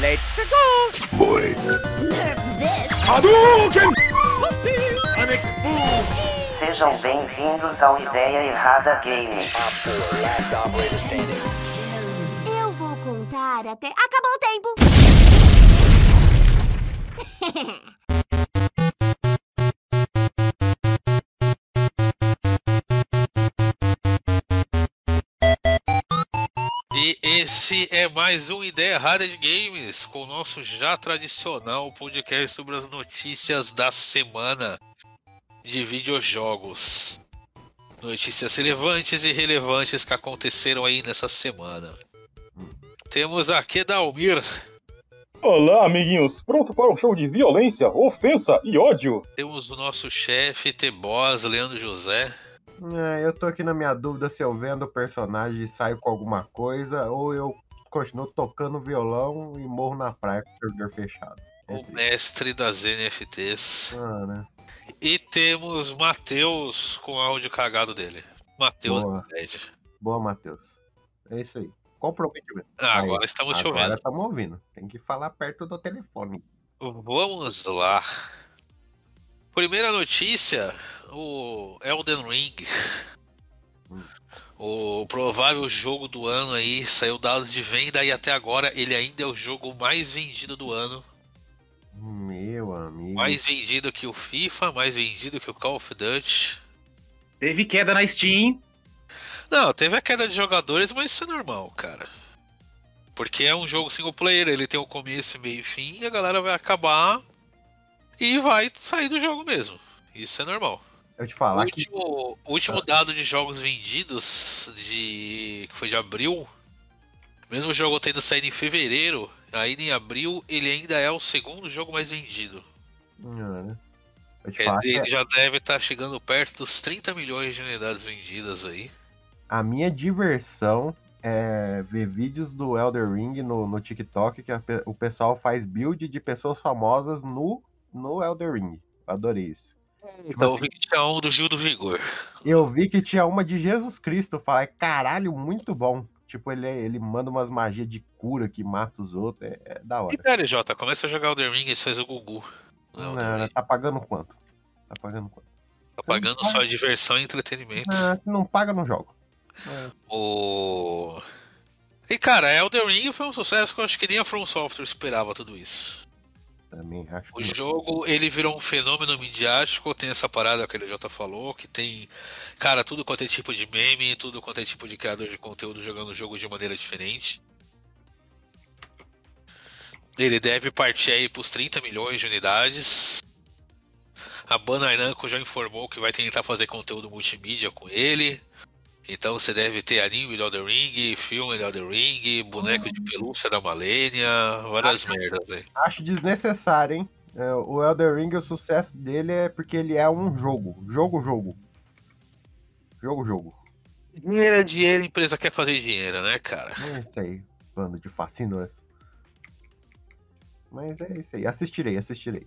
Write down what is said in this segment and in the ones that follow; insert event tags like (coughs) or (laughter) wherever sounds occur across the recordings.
Let's go! Boy. Nerf this! Sejam bem-vindos ao Ideia Errada Game. Eu vou contar até. Acabou o tempo! (laughs) esse é mais um Ideia Errada de Games, com o nosso já tradicional podcast sobre as notícias da semana de videojogos. Notícias relevantes e relevantes que aconteceram aí nessa semana. Temos aqui Dalmir, Olá, amiguinhos! Pronto para um show de violência, ofensa e ódio? temos o nosso chefe T-Boss, Leandro José. É, eu tô aqui na minha dúvida se eu vendo o personagem e saio com alguma coisa ou eu continuo tocando violão e morro na praia com o servidor fechado. É o mestre das NFTs. Ah, né? E temos Matheus com o áudio cagado dele. Matheus Boa. Boa, Matheus. É isso aí. Comprometimento. Ah, Aí, agora estamos Agora ouvindo. estamos ouvindo. Tem que falar perto do telefone. Vamos lá. Primeira notícia: o Elden Ring. O provável jogo do ano aí saiu dados de venda e até agora ele ainda é o jogo mais vendido do ano. Meu amigo. Mais vendido que o FIFA, mais vendido que o Call of Duty. Teve queda na Steam. Não, teve a queda de jogadores, mas isso é normal, cara. Porque é um jogo single player, ele tem o começo, meio e fim, e a galera vai acabar e vai sair do jogo mesmo. Isso é normal. Eu te O falar que. último, o último dado de jogos vendidos, de que foi de abril, mesmo o jogo tendo saído em fevereiro, ainda em abril, ele ainda é o segundo jogo mais vendido. Né? Eu te Quer falar dizer, que ele já deve estar chegando perto dos 30 milhões de unidades vendidas aí. a minha diversão é ver vídeos do Elder Ring no, no TikTok que a o pessoal faz build de pessoas famosas no, no Elder Ring. Adorei isso. Então, assim- 21 do Gil do Vigor. Eu vi que tinha uma de Jesus Cristo. Eu falei, caralho, muito bom. Tipo, ele, ele manda umas magias de cura que mata os outros. É, é da E hora. pera, Jota, começa a jogar o The Ring e faz o Gugu. Não, Não, não, tá pagando quanto? Tá pagando quanto? tá pagando só diversão e entretenimento. Ah, se não paga, não jogo. É, O... E cara, Elden Ring foi um sucesso que eu acho que nem a From Software esperava tudo isso. Também acho O jogo, ele virou um fenômeno midiático, tem essa parada que ele já falou, que tem, cara, tudo quanto é tipo de meme, tudo quanto é tipo de criador de conteúdo jogando o jogo de maneira diferente. Ele deve partir aí pros 30 milhões de unidades. A Bandai Namco já informou que vai tentar fazer conteúdo multimídia com ele. Então você deve ter anime de Elden Ring, filme de Elden Ring, boneco de pelúcia da Malenia, várias merdas aí. Acho desnecessário, hein? É, o Elder Ring, o sucesso dele é porque ele é um jogo. Jogo, jogo. Jogo, jogo. Dinheiro é dinheiro, a empresa quer fazer dinheiro, né, cara? É isso aí, bando de fascinos. Mas é isso aí. Assistirei, assistirei.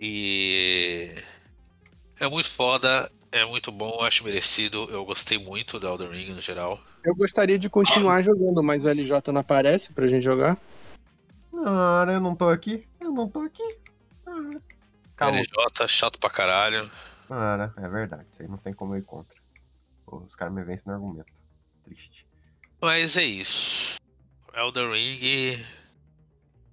E é muito foda, é muito bom, acho merecido. Eu gostei muito do Elden Ring no geral. Eu gostaria de continuar jogando, mas o LJ não aparece pra gente jogar. Cara, eu não tô aqui. Eu não tô aqui. Ah, Calma. LJ, chato pra caralho. Cara, é verdade. Isso aí não tem como eu ir contra. Os caras me vencem no argumento. Triste. Mas é isso. Elden Ring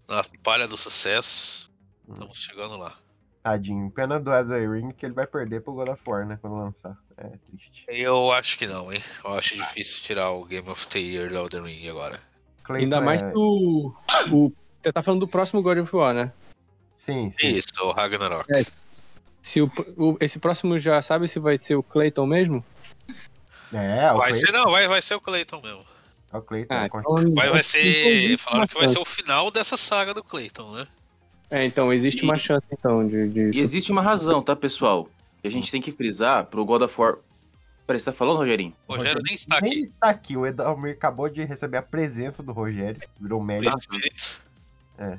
na palha do sucesso. Estamos chegando lá. Tadinho. Pena do Elder Ring que ele vai perder pro God of War, né? Quando lançar. É triste. Eu acho que não, hein? Eu acho difícil tirar o Game of the Year do Elden Ring agora. Clayton Ainda mais é- que o, o. Você tá falando do próximo God of War, né? Sim, sim. Isso, o Ragnarok. É. Se o, o- esse próximo já sabe se vai ser o Clayton mesmo? É, o Vai Clayton. ser, não, vai, vai ser o Clayton mesmo. é o Clayton. Ah, é então, Vai, vai ser. Falaram que vai ser o final dessa saga do Clayton, né? É, então existe uma chance então de. de- E existe uma razão, tá, pessoal? Que a gente tem que frisar pro God of War. Peraí, você tá falando, Rogerinho? O Rogério nem está Nem aqui. está aqui. O Edalmir acabou de receber a presença do Rogério. Virou médico. espírito.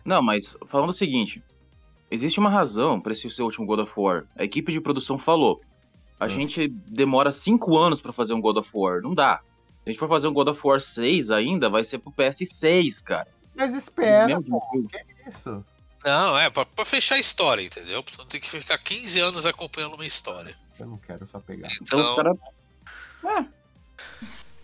Não, mas falando o seguinte: existe uma razão pra esse seu último God of War. A equipe de produção falou. A Ah. gente demora cinco anos pra fazer um God of War. Não dá. Se a gente for fazer um God of War 6 ainda, vai ser pro PS6, cara. Mas espera, pô. Que isso? Não, é pra, pra fechar a história, entendeu? Você não tem que ficar 15 anos acompanhando uma história. Eu não quero só pegar. Então Então, caras.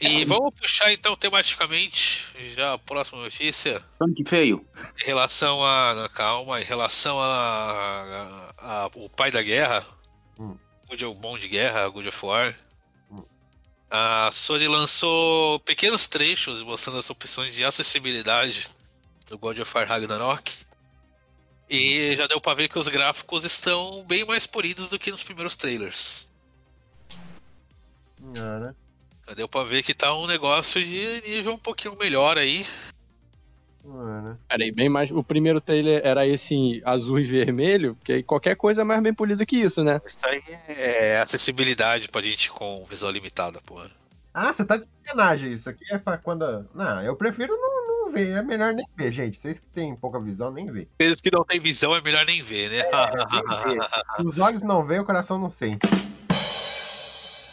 e vamos puxar então tematicamente já a próxima notícia. Sonic feio. Em relação a. não, Calma, em relação a. a- a- o pai da guerra. Hum. God of Bom de Guerra, God of War. Hum. A Sony lançou pequenos trechos mostrando as opções de acessibilidade do God of War Ragnarok. E já deu pra ver que os gráficos estão bem mais polidos do que nos primeiros trailers. Ah, né? Já deu pra ver que tá um negócio de nível um pouquinho melhor aí. Ah, né? Peraí, bem mais. O primeiro trailer era esse azul e vermelho, porque aí qualquer coisa é mais bem polida que isso, né? Isso aí é acessibilidade pra gente com visão limitada, porra. Ah, você tá de sacanagem. Isso aqui é pra quando. Não, eu prefiro não, não ver. É melhor nem ver, gente. Vocês que têm pouca visão, nem ver. Aqueles que não tem visão é melhor nem ver, né? (laughs) Nem ver. Os olhos não veem, o coração não sente.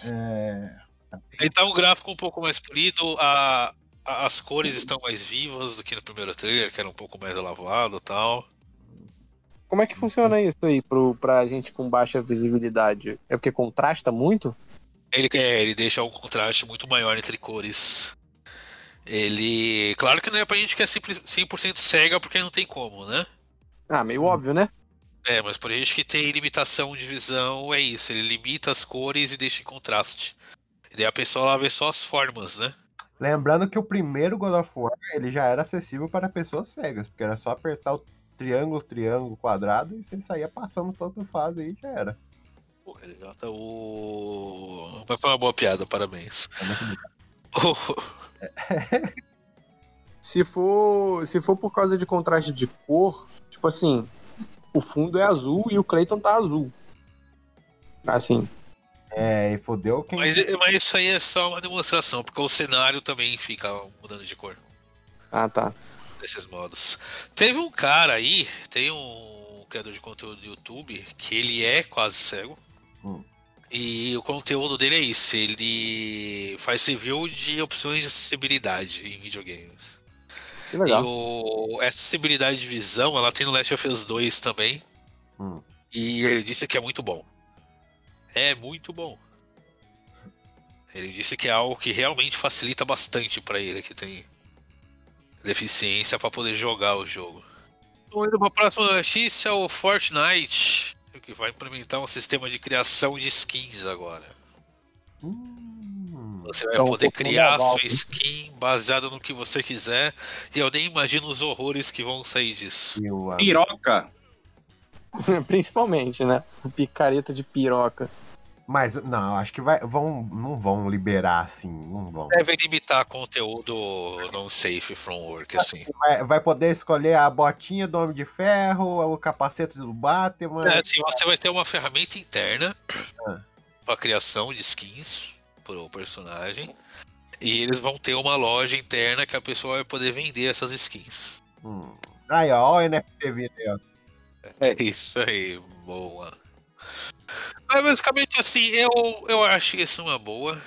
É. Ele tá um gráfico um pouco mais polido, a, a- as cores estão mais vivas do que no primeiro trailer, que era um pouco mais lavado e tal. Como é que funciona isso aí pro, pra gente com baixa visibilidade? É porque contrasta muito? Ele, é, ele deixa um contraste muito maior entre cores. Ele. Claro que não é pra gente que é 100% 100% cega, porque não tem como, né? Ah, meio óbvio, né? É, mas pra gente que tem limitação de visão, é isso. Ele limita as cores e deixa em contraste. E daí a pessoa lá vê só as formas, né? Lembrando que o primeiro God of War ele já era acessível para pessoas cegas, porque era só apertar o triângulo, triângulo, quadrado e você saía passando toda fase aí já era. Pô, ele já tá o. Mas foi uma boa piada, parabéns. É. (laughs) (laughs) Se for, se for por causa de contraste de cor, tipo assim, o fundo é azul e o Clayton tá azul. Assim, É, e fodeu quem. Mas, mas isso aí é só uma demonstração, porque o cenário também fica mudando de cor. ah tá. Desses modos. Teve um cara aí, tem um criador de conteúdo do YouTube, que ele é quase cego. Hum. E o conteúdo dele é isso, ele faz review de opções de acessibilidade em videogames. Que E legal. o, essa acessibilidade de visão, ela tem no Last of Us 2 também. Hum. E ele disse que é muito bom. É muito bom. Ele disse que é algo que realmente facilita bastante pra ele que tem deficiência pra poder jogar o jogo. Então, indo pra próxima notícia, o Fortnite, que vai implementar um sistema de criação de skins agora. Hum, Você vai um poder criar legal, sua skin baseada no que você quiser. E eu nem imagino os horrores que vão sair disso. Piroca. (laughs) Principalmente, né? Picareta de piroca. Mas não, acho que vai, vão, não vão liberar assim, não vão. Devem limitar conteúdo não safe from work, assim. Vai, vai poder escolher a botinha do Homem de Ferro, o capacete do Batman. É, assim, você vai ter uma ferramenta interna Ah. para criação de skins pro personagem. E eles vão ter uma loja interna que a pessoa vai poder vender essas skins. Hum. Aí, ó, o NFT vindo. É isso aí, boa. Mas basicamente assim, eu, eu acho isso uma boa.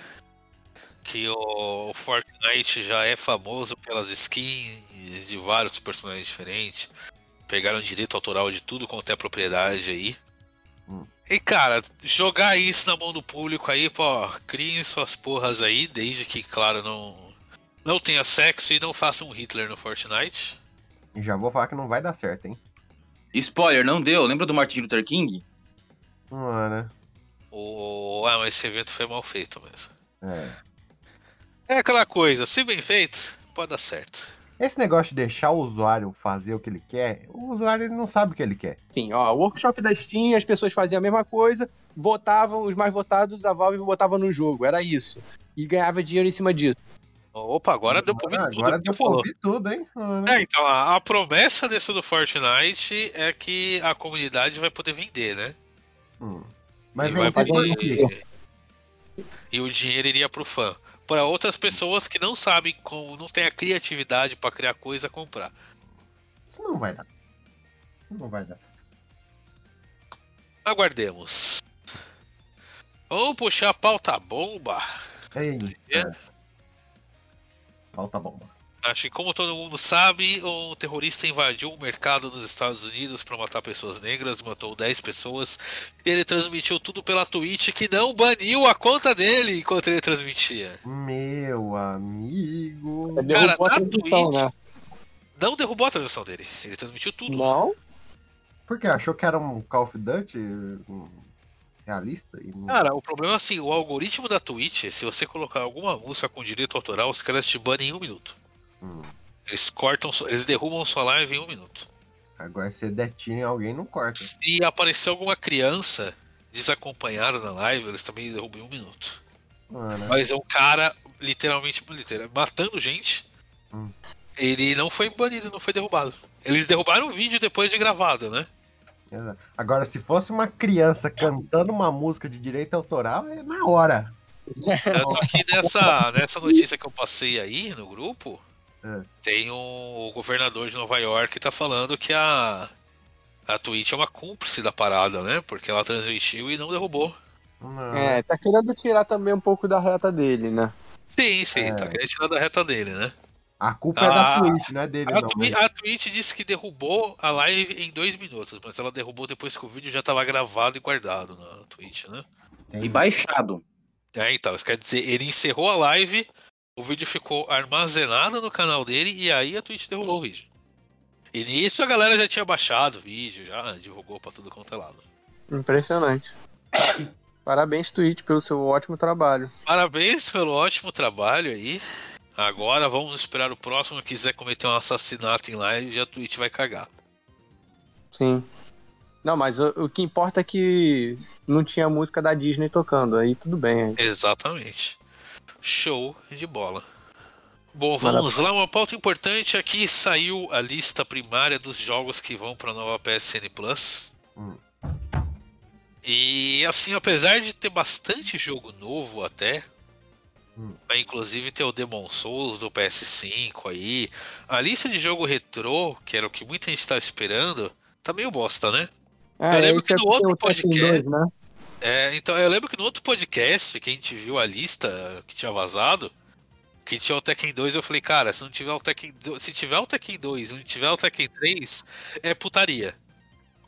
Que o Fortnite já é famoso pelas skins de vários personagens diferentes. Pegaram direito autoral de tudo quanto é propriedade aí. Hum. E cara, jogar isso na mão do público aí, pô, criem suas porras aí, desde que, claro, não, não tenha sexo e não faça um Hitler no Fortnite. E já vou falar que não vai dar certo, hein? Spoiler, não deu. Lembra do Martin Luther King? Ah, né? O... Ah, mas esse evento foi mal feito mesmo. É. É aquela coisa, se bem feito, pode dar certo. Esse negócio de deixar o usuário fazer o que ele quer, o usuário ele não sabe o que ele quer. Sim, ó, o workshop da Steam, as pessoas faziam a mesma coisa, votavam, os mais votados, a Valve botava no jogo, era isso. E ganhava dinheiro em cima disso. Opa, agora deu pra ouvir agora, tudo agora deu pra ouvir tudo, hein? Ah, né? É, então, a, a promessa desse do Fortnite é que a comunidade vai poder vender, né? Hum. Mas e, vai e o dinheiro iria pro fã. Para outras pessoas que não sabem como, não tem a criatividade pra criar coisa, comprar. Isso não vai dar. Isso não vai dar. Aguardemos. Vamos puxar a pauta bomba. Eita. Falta bomba. Acho que, como todo mundo sabe, um terrorista invadiu um mercado nos Estados Unidos para matar pessoas negras, matou 10 pessoas. Ele transmitiu tudo pela Twitch, que não baniu a conta dele enquanto ele transmitia. Meu amigo. Cara, Derrubou a na Twitch- né? Não derrubou a transmissão dele, ele transmitiu tudo. Não? Por quê? Achou que era um Call of Duty realista? E não- Cara, o problema é assim, o algoritmo da Twitch, se você colocar alguma música com direito autoral, os caras te banem em um minuto. Hum. Eles cortam, eles derrubam sua live em um minuto. Agora se detinha alguém, não corta. Se aparecer alguma criança desacompanhada na live, eles também derrubam em um minuto. Mano, Mas é um cara, literalmente, literal, matando gente. Hum. Ele não foi banido, não foi derrubado. Eles derrubaram o vídeo depois de gravado, né? exato. Agora, se fosse uma criança cantando uma música de direito autoral, é na hora. Tanto que nessa, nessa notícia que eu passei aí no grupo, É. tem um, o governador de Nova York que tá falando que a, a Twitch é uma cúmplice da parada, né? Porque ela transmitiu e não derrubou. Não. É, tá querendo tirar também um pouco da reta dele, né? Sim, sim, É. tá querendo tirar da reta dele, né? A culpa é da Ah, Twitch, não é dele, A, não. Twi- mas- a Twitch disse que derrubou a live em dois minutos, mas ela derrubou depois que o vídeo já tava gravado e guardado na Twitch, né? E baixado. É, então, isso quer dizer, ele encerrou a live, o vídeo ficou armazenado no canal dele e aí a Twitch derrubou o vídeo. E nisso a galera já tinha baixado o vídeo, já divulgou pra tudo quanto é lado. Impressionante. (coughs) Parabéns, Twitch, pelo seu ótimo trabalho. Parabéns pelo ótimo trabalho aí. Agora vamos esperar o próximo que quiser cometer um assassinato em live a Twitch vai cagar. Sim. Não, mas o, o que importa é que não tinha música da Disney tocando, aí tudo bem. Exatamente. Show de bola. Bom, vamos lá. Uma pauta importante aqui saiu a lista primária dos jogos que vão para a nova PSN Plus. Hum. E assim, apesar de ter bastante jogo novo até, Hum. vai inclusive ter o Demon Souls do PS5 aí, a lista de jogo retrô, que era o que muita gente estava esperando, tá meio bosta, né? É, Eu lembro que é no outro podcast- 2, né? É, então, eu lembro que no outro podcast que a gente viu a lista que tinha vazado, que tinha o Tekken 2, eu falei, cara, se não tiver o Tekken 2, se tiver o Tekken 2 e não tiver o Tekken 3, é putaria.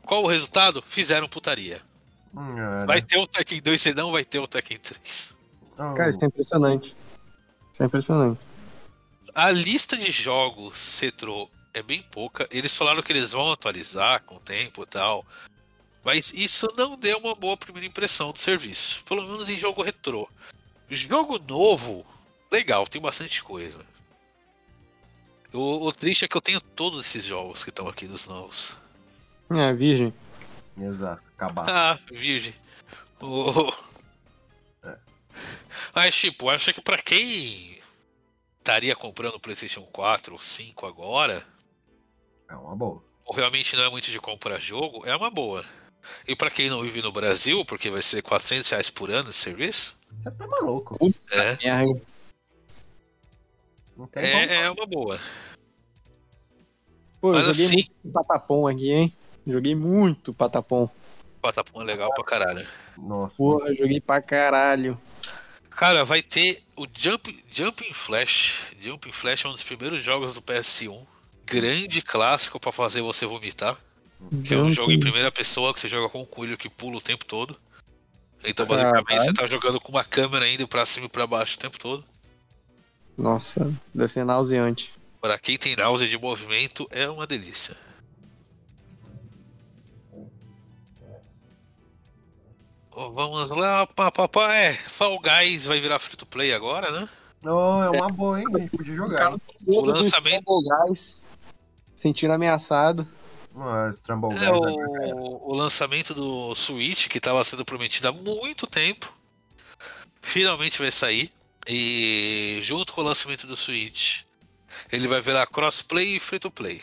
Qual o resultado? Fizeram putaria. Hum, era. Vai ter o Tekken 2, se não vai ter o Tekken 3. Oh, Cara, isso é impressionante. Isso é impressionante. A lista de jogos retrô é bem pouca. Eles falaram que eles vão atualizar com o tempo e tal. Mas isso não deu uma boa primeira impressão do serviço. Pelo menos em jogo retrô. Jogo novo, legal, tem bastante coisa. O, o triste é que eu tenho todos esses jogos que estão aqui dos novos. É, virgem. Exato, acabar. Ah, virgem. O... Mas, tipo, acho que pra quem estaria comprando o PlayStation 4 ou 5 agora, É uma boa. ou realmente não é muito de comprar jogo, é uma boa. E pra quem não vive no Brasil, porque vai ser 400 reais por ano esse serviço, Você tá maluco. é, é, é uma boa. Pô, eu Mas joguei assim- muito patapom aqui, hein? Joguei muito patapom. Patapom é legal pra caralho. Nossa. Porra, joguei pra caralho. Cara, vai ter o Jump, Jumping Flash. Jumping Flash é um dos primeiros jogos do PS1. Grande clássico pra fazer você vomitar. Que é um jogo em primeira pessoa que você joga com um coelho que pula o tempo todo. Então, basicamente, Caralho. você tá jogando com uma câmera indo pra cima e pra baixo o tempo todo. Nossa, deve ser nauseante. Pra quem tem náusea de movimento, é uma delícia. Ó, Vamos lá, papapá. É, Fall Guys vai virar free to play agora, né? Não, é uma boa, hein? A gente podia jogar. O lançamento- Gás, sentindo ameaçado. Mas Trumble É o, o lançamento do Switch, que estava sendo prometido há muito tempo, finalmente vai sair. E junto com o lançamento do Switch, ele vai virar crossplay e free to play.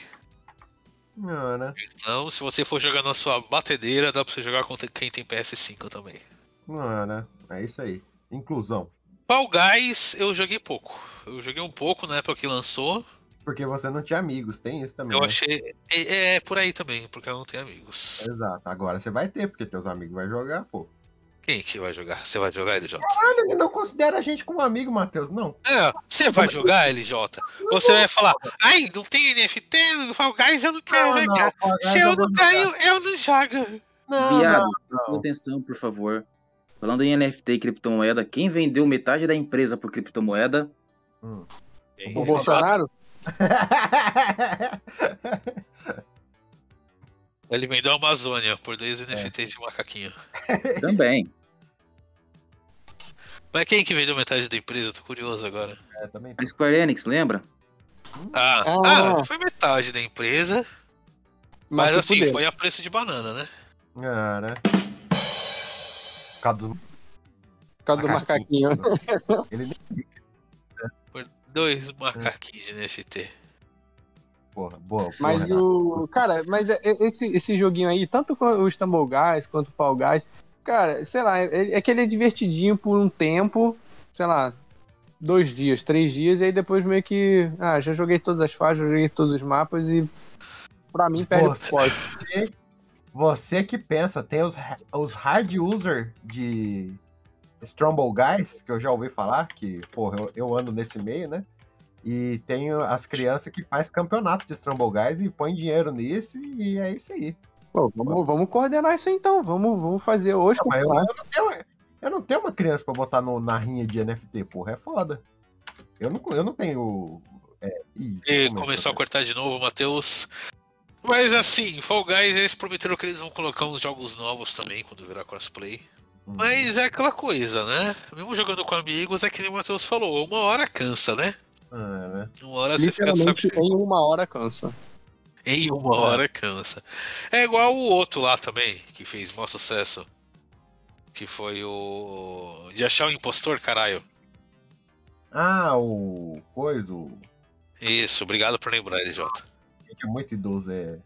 Não, né? Então, se você for jogar na sua batedeira, dá pra você jogar com quem tem PS5 também. Não, né? É isso aí. Inclusão. Fall Guys eu joguei pouco. Eu joguei um pouco na época que lançou. Porque você não tinha amigos, tem isso também. Eu né? achei. É, é por aí também, porque eu não tenho amigos. Exato. Agora você vai ter, porque teus amigos vão jogar, pô. Quem que vai jogar? Você vai jogar, LJ? Caralho, ele não considera a gente como amigo, Matheus. Não. É, você vai jogar, LJ? Ou você vai falar, ai, não tem NFT no Fall Guys, eu não quero Não, jogar. não, Se eu não ganho, eu não jogo. Não, Viado, não. atenção, por favor. Falando em NFT e criptomoeda, quem vendeu metade da empresa por criptomoeda? Hum. O Bolsonaro? (laughs) Ele vendeu a Amazônia por dois NFTs de macaquinho. (laughs) Também. Mas quem que vendeu metade da empresa? Tô curioso agora. É, também A Square Enix, lembra? Ah, Ah. ah, foi metade da empresa, mas, se assim, foi a preço de banana, né? Ah, né? Por causa dos Por causa do macaquinho. Ele nem. Dois macaquinhos de NFT. Porra, boa. boa, Mas Renato. o. Cara, mas é- é- esse, esse joguinho aí, tanto com o Stumble Guys quanto o Fall Guys, cara, sei lá, é, é que ele é divertidinho por um tempo, sei lá, dois dias, três dias, e aí depois meio que. Ah, já joguei todas as fases, já joguei todos os mapas e. Pra mim perde o Nossa. (laughs) forte. Você que pensa, tem os, os hard user de Strumble Guys, que eu já ouvi falar, que, porra, eu, eu ando nesse meio, né? E tenho as crianças que faz campeonato de Strumble Guys e põe dinheiro nisso e é isso aí. Pô, vamos, vamos coordenar isso aí, então. Vamos, vamos fazer hoje. Não, mas eu, eu não tenho, eu não tenho uma criança pra botar no- na rinha de NFT, porra, é foda. Eu não, eu não tenho. É, ih, E começou, a cortar de novo, Matheus. Mas assim, Fall Guys, eles prometeram que eles vão colocar uns jogos novos também quando virar crossplay. Mas é aquela coisa, né? Mesmo jogando com amigos, é que nem o Matheus falou, uma hora cansa, né? Ah, né? Uma hora você fica cheio. em uma hora cansa. Em uma hora cansa. É igual o outro lá também, que fez maior sucesso. Que foi o. De achar o impostor, caralho. Ah, o. Coisa, o. Isso, obrigado por lembrar, LJ. que é muito idoso, é.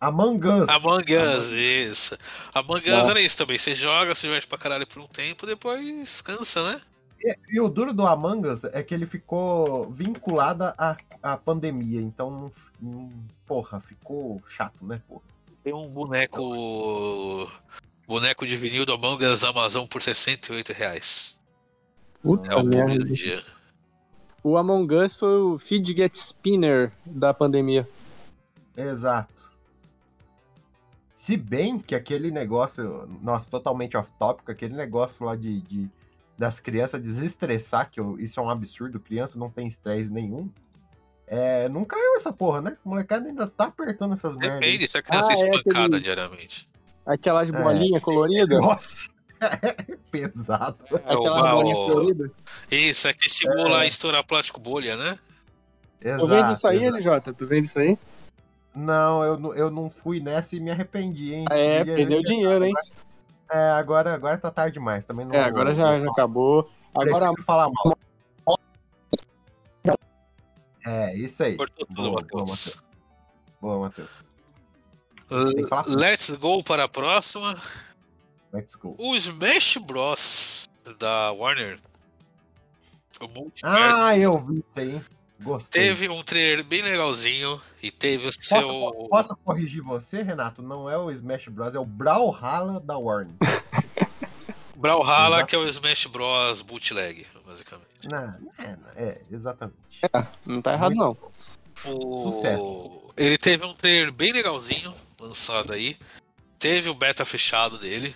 Among Us. Among Us, isso. Among Us Nossa. era isso também. Você joga, se diverte pra caralho por um tempo, depois cansa, né? E, e o duro do Among Us é que ele ficou vinculado à, à pandemia, então, hum, porra, ficou chato, né, porra? Tem um boneco. Boneco de vinil do Among Us Amazon por 68 reais. Puta É o merda. do dia. O Among Us foi o Fidget Spinner da pandemia. Exato. Se bem que aquele negócio, nossa, totalmente off-topic, aquele negócio lá de, de- das crianças desestressar, que eu- isso é um absurdo, criança não tem estresse nenhum. É, não caiu essa porra, né? O molecada ainda tá apertando essas merdas. aí. Depende, se a criança Ah, é é espancada aquele- diariamente. Aquelas É. bolinhas coloridas. Nossa, (laughs) é pesado. Aquelas o- bolinhas coloridas. Isso, é que simula estourar plástico bolha, né? Exato. Tu vende isso aí, exato. LJ? Tu vende isso aí? Não, eu, não- eu não fui nessa e me arrependi, hein? É, Devia- perdeu devia- dinheiro, hein? É, agora, agora tá tarde demais. Também não, É, agora já, já acabou. Agora, falar mal. É, isso aí. Cortou tudo, Matheus. Boa, Matheus. Let's go para a próxima. Let's go. O Smash Bros. da Warner. Ah, eu vi isso aí. Gostei. Teve um trailer bem legalzinho e teve o Posso, seu. posso corrigir você, Renato? Não é o Smash Bros, é o Brawlhalla da Warner. (laughs) Brawlhalla, que é o Smash Bros. bootleg, basicamente. não, é, é, exatamente. não tá errado, não. O... Sucesso. Ele teve um trailer bem legalzinho lançado aí. Teve o beta fechado dele.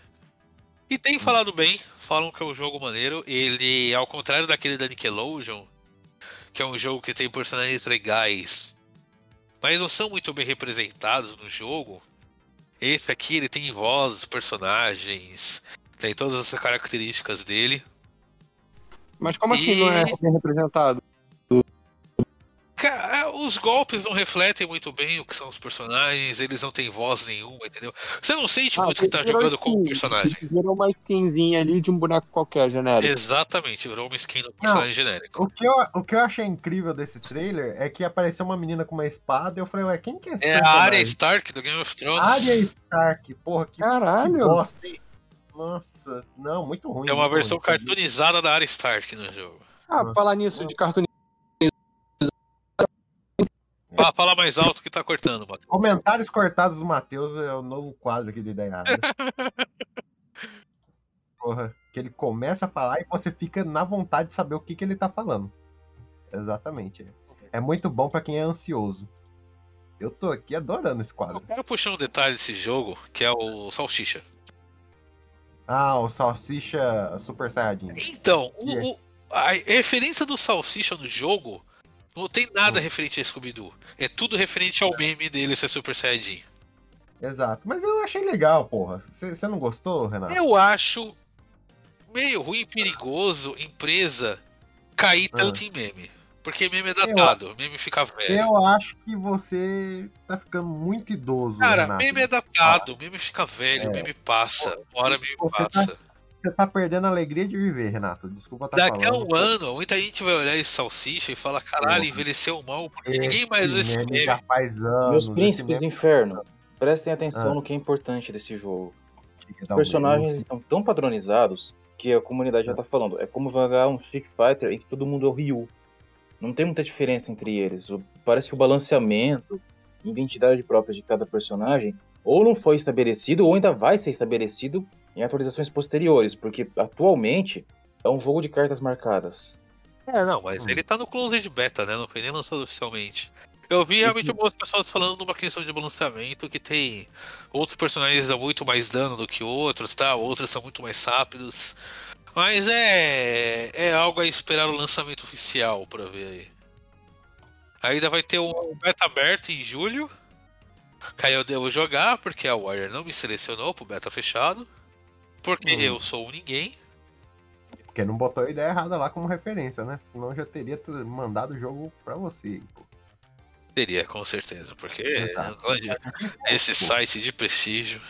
E tem falado bem, falam que é um jogo maneiro. Ele, ao contrário daquele da Nickelodeon, que é um jogo que tem personagens legais, mas não são muito bem representados no jogo. Esse aqui ele tem voz personagens, tem todas as características dele. Mas como assim não é bem representado? Os golpes não refletem muito bem o que são os personagens, eles não têm voz nenhuma, entendeu? Você não sente Ah, muito que tá jogando com o personagem. Virou uma skinzinha ali de um boneco qualquer, genérico. Exatamente, virou uma skin do personagem genérico. O que, eu, o que eu achei incrível desse trailer é que apareceu uma menina com uma espada e eu falei, ué, quem que é esse É a? Arya Stark do Game of Thrones. Arya Stark, porra, que, que Caralho! bosta, hein? Nossa, não, muito ruim. É uma versão ruim. cartoonizada da Arya Stark no jogo. Ah, falar nisso de cartoon Fala, fala mais alto que tá cortando, Matheus. Comentários cortados do Matheus é o novo quadro aqui de Ideia Errada. (laughs) Porra, que ele começa a falar e você fica na vontade de saber o que, que ele tá falando. Exatamente. É muito bom pra quem é ansioso. Eu tô aqui adorando esse Eu quadro. quero puxar um detalhe desse jogo, que é o Salsicha. Ah, o Salsicha Super Saiyajin. Então, o- é? o- a referência do Salsicha no jogo não tem nada referente a Scooby-Doo. É tudo referente ao meme dele ser Super Saiyajin. Exato. Mas eu achei legal, porra. Você não gostou, Renato? Eu acho meio ruim e perigoso empresa cair Ah. tanto em meme. Porque meme é datado, meme fica velho. Eu acho que você tá ficando muito idoso, Cara, Renato. meme é datado, meme fica velho, É. meme passa, hora meme Você tá passa. Você tá perdendo a alegria de viver, Renato. Desculpa tá Daqui a falando. um ano, muita gente vai olhar esse salsicha e falar, caralho, envelheceu mal, porque Esse ninguém mais esse meme meme. já faz anos. Meus príncipes do inferno, prestem atenção Ah. no que é importante desse jogo. Os um personagens estão tão padronizados que a comunidade já tá falando. É como jogar um Street Fighter em que todo mundo é o Ryu. Não tem muita diferença entre eles. Parece que o balanceamento, identidade própria de cada personagem, ou não foi estabelecido, ou ainda vai ser estabelecido em atualizações posteriores, porque atualmente é um jogo de cartas marcadas. É, não, mas Hum. ele tá no closed beta, né? Não foi nem lançado oficialmente. Eu vi realmente algumas pessoas falando numa questão de balanceamento que tem outros personagens dão muito mais dano do que outros, tá? Outros são muito mais rápidos. Mas é, é algo a esperar o lançamento oficial pra ver aí. Ainda vai ter um beta aberto em julho. Que aí eu devo jogar, porque a Warrior não me selecionou pro beta fechado. Porque Hum. eu sou ninguém. Porque não botou a ideia errada lá como referência, né? Senão eu já teria mandado o jogo pra você. pô. Teria, com certeza. Porque Exato. esse site de prestígio.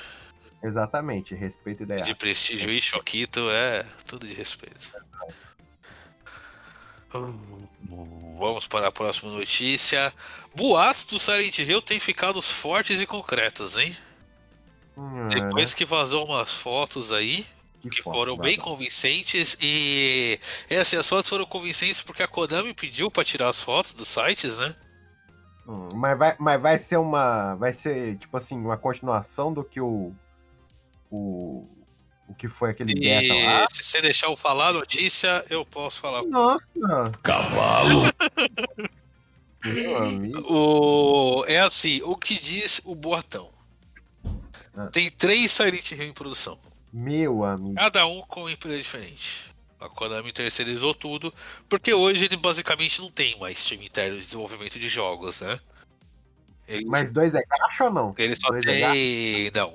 Exatamente, respeito ideia. De prestígio e Choquito é tudo de respeito. Vamos para a próxima notícia. Boatos do Silent Hill têm ficado fortes e concretos, hein? Depois que vazou umas fotos aí, que foda, foram dá bem convincentes e é assim, as fotos foram convincentes porque a Konami pediu para tirar as fotos dos sites, né? Hum, mas, vai, mas vai ser uma. Vai ser, tipo assim, uma continuação do que o. O. O que foi aquele beta lá. E se você deixar eu falar a notícia, eu posso falar. Nossa! Cavalo. (laughs) Meu amigo. O... É assim, o que diz o Boatão. Ah. Tem três Silent Hill em produção. Meu amigo. Cada um com uma empresa diferente. A Konami terceirizou tudo, porque hoje ele basicamente não tem mais time interno de desenvolvimento de jogos, né? Ele, Mas dois é caixa ou não? ele só dois é tem. Não.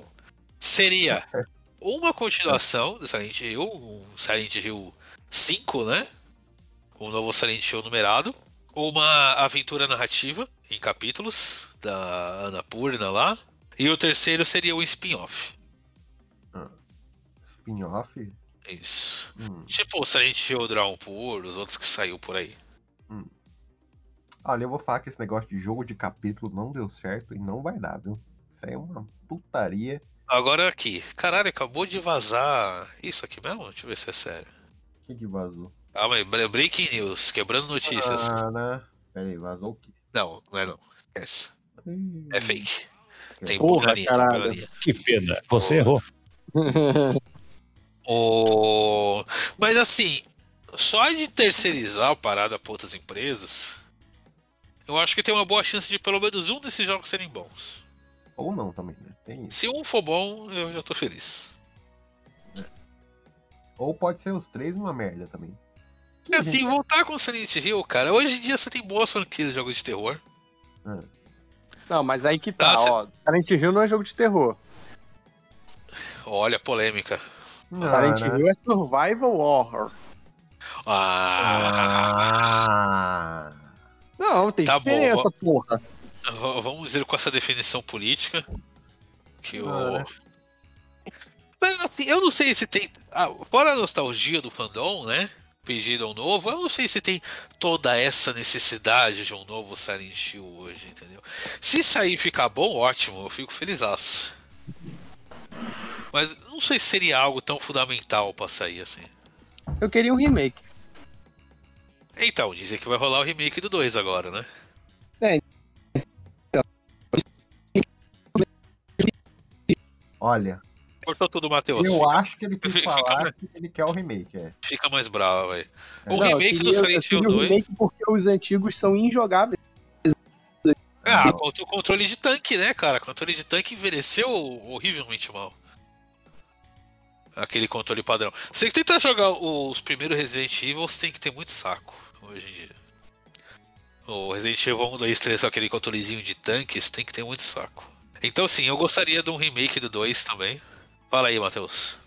Seria (laughs) uma continuação do Silent Hill, um Silent Hill 5, né? Um novo Silent Hill numerado. Uma aventura narrativa em capítulos da Annapurna lá. E o terceiro seria o spin-off. Spin-off? Isso. Hum. Tipo o Silent Hill Downpour, os outros que saiu por aí. Olha, eu vou falar que esse negócio de jogo de capítulo não deu certo e não vai dar, viu? Isso aí é uma putaria. Agora aqui. Caralho, acabou de vazar. Isso aqui mesmo? Deixa eu ver se é sério. O que que vazou? Calma aí, bre- Breaking News, quebrando notícias. Ah, né? Pera aí, vazou o quê? Não, não é não. Esquece. É fake. Tem Porra, porcaria, tem porcaria. Que pena. Você errou. (laughs) O... Mas assim, só de terceirizar a parada para outras empresas, eu acho que tem uma boa chance de pelo menos um desses jogos serem bons. Ou não também, né? Tem isso. Se um for bom, eu já tô feliz. Ou pode ser os três uma merda também. E assim, voltar com Silent Hill, cara, hoje em dia você tem boas franquias de jogos de terror. Não, mas aí que tá, Ah, cê- ó. Silent Hill não é jogo de terror. Olha a polêmica. Não, Silent né? Hill é survival horror. Ah, Ah, Não, tem Tá bom, diferença, vó- porra. vamos dizer com essa definição política que o. Ah? Mas assim, eu não sei se tem. Ah, fora a nostalgia do fandom, né? Pedido ao novo, eu não sei se tem toda essa necessidade de um novo Silent Hill hoje, entendeu? Se sair e ficar bom, ótimo, eu fico feliz. Mas não sei se seria algo tão fundamental pra sair assim. Eu queria um remake. Então, dizem que vai rolar o remake do 2 agora, né? olha, Cortou tudo, Matheus. Eu Fica, acho que ele quis fica- falar que ele quer o remake, é. fica mais bravo, velho. É. O Não, remake do queria- eu Silent Hill queria o 2. remake porque os antigos são injogáveis. Ah, o controle de tanque, né, cara? Controle de tanque envelheceu horrivelmente mal. Aquele controle padrão. Você que tentar jogar os primeiros Resident Evil, você tem que ter muito saco hoje em dia. O Resident Evil 1, 2, 3 com aquele controlezinho de tanque, você tem que ter muito saco. Então sim, eu gostaria de um remake do 2 também. Fala aí, Matheus.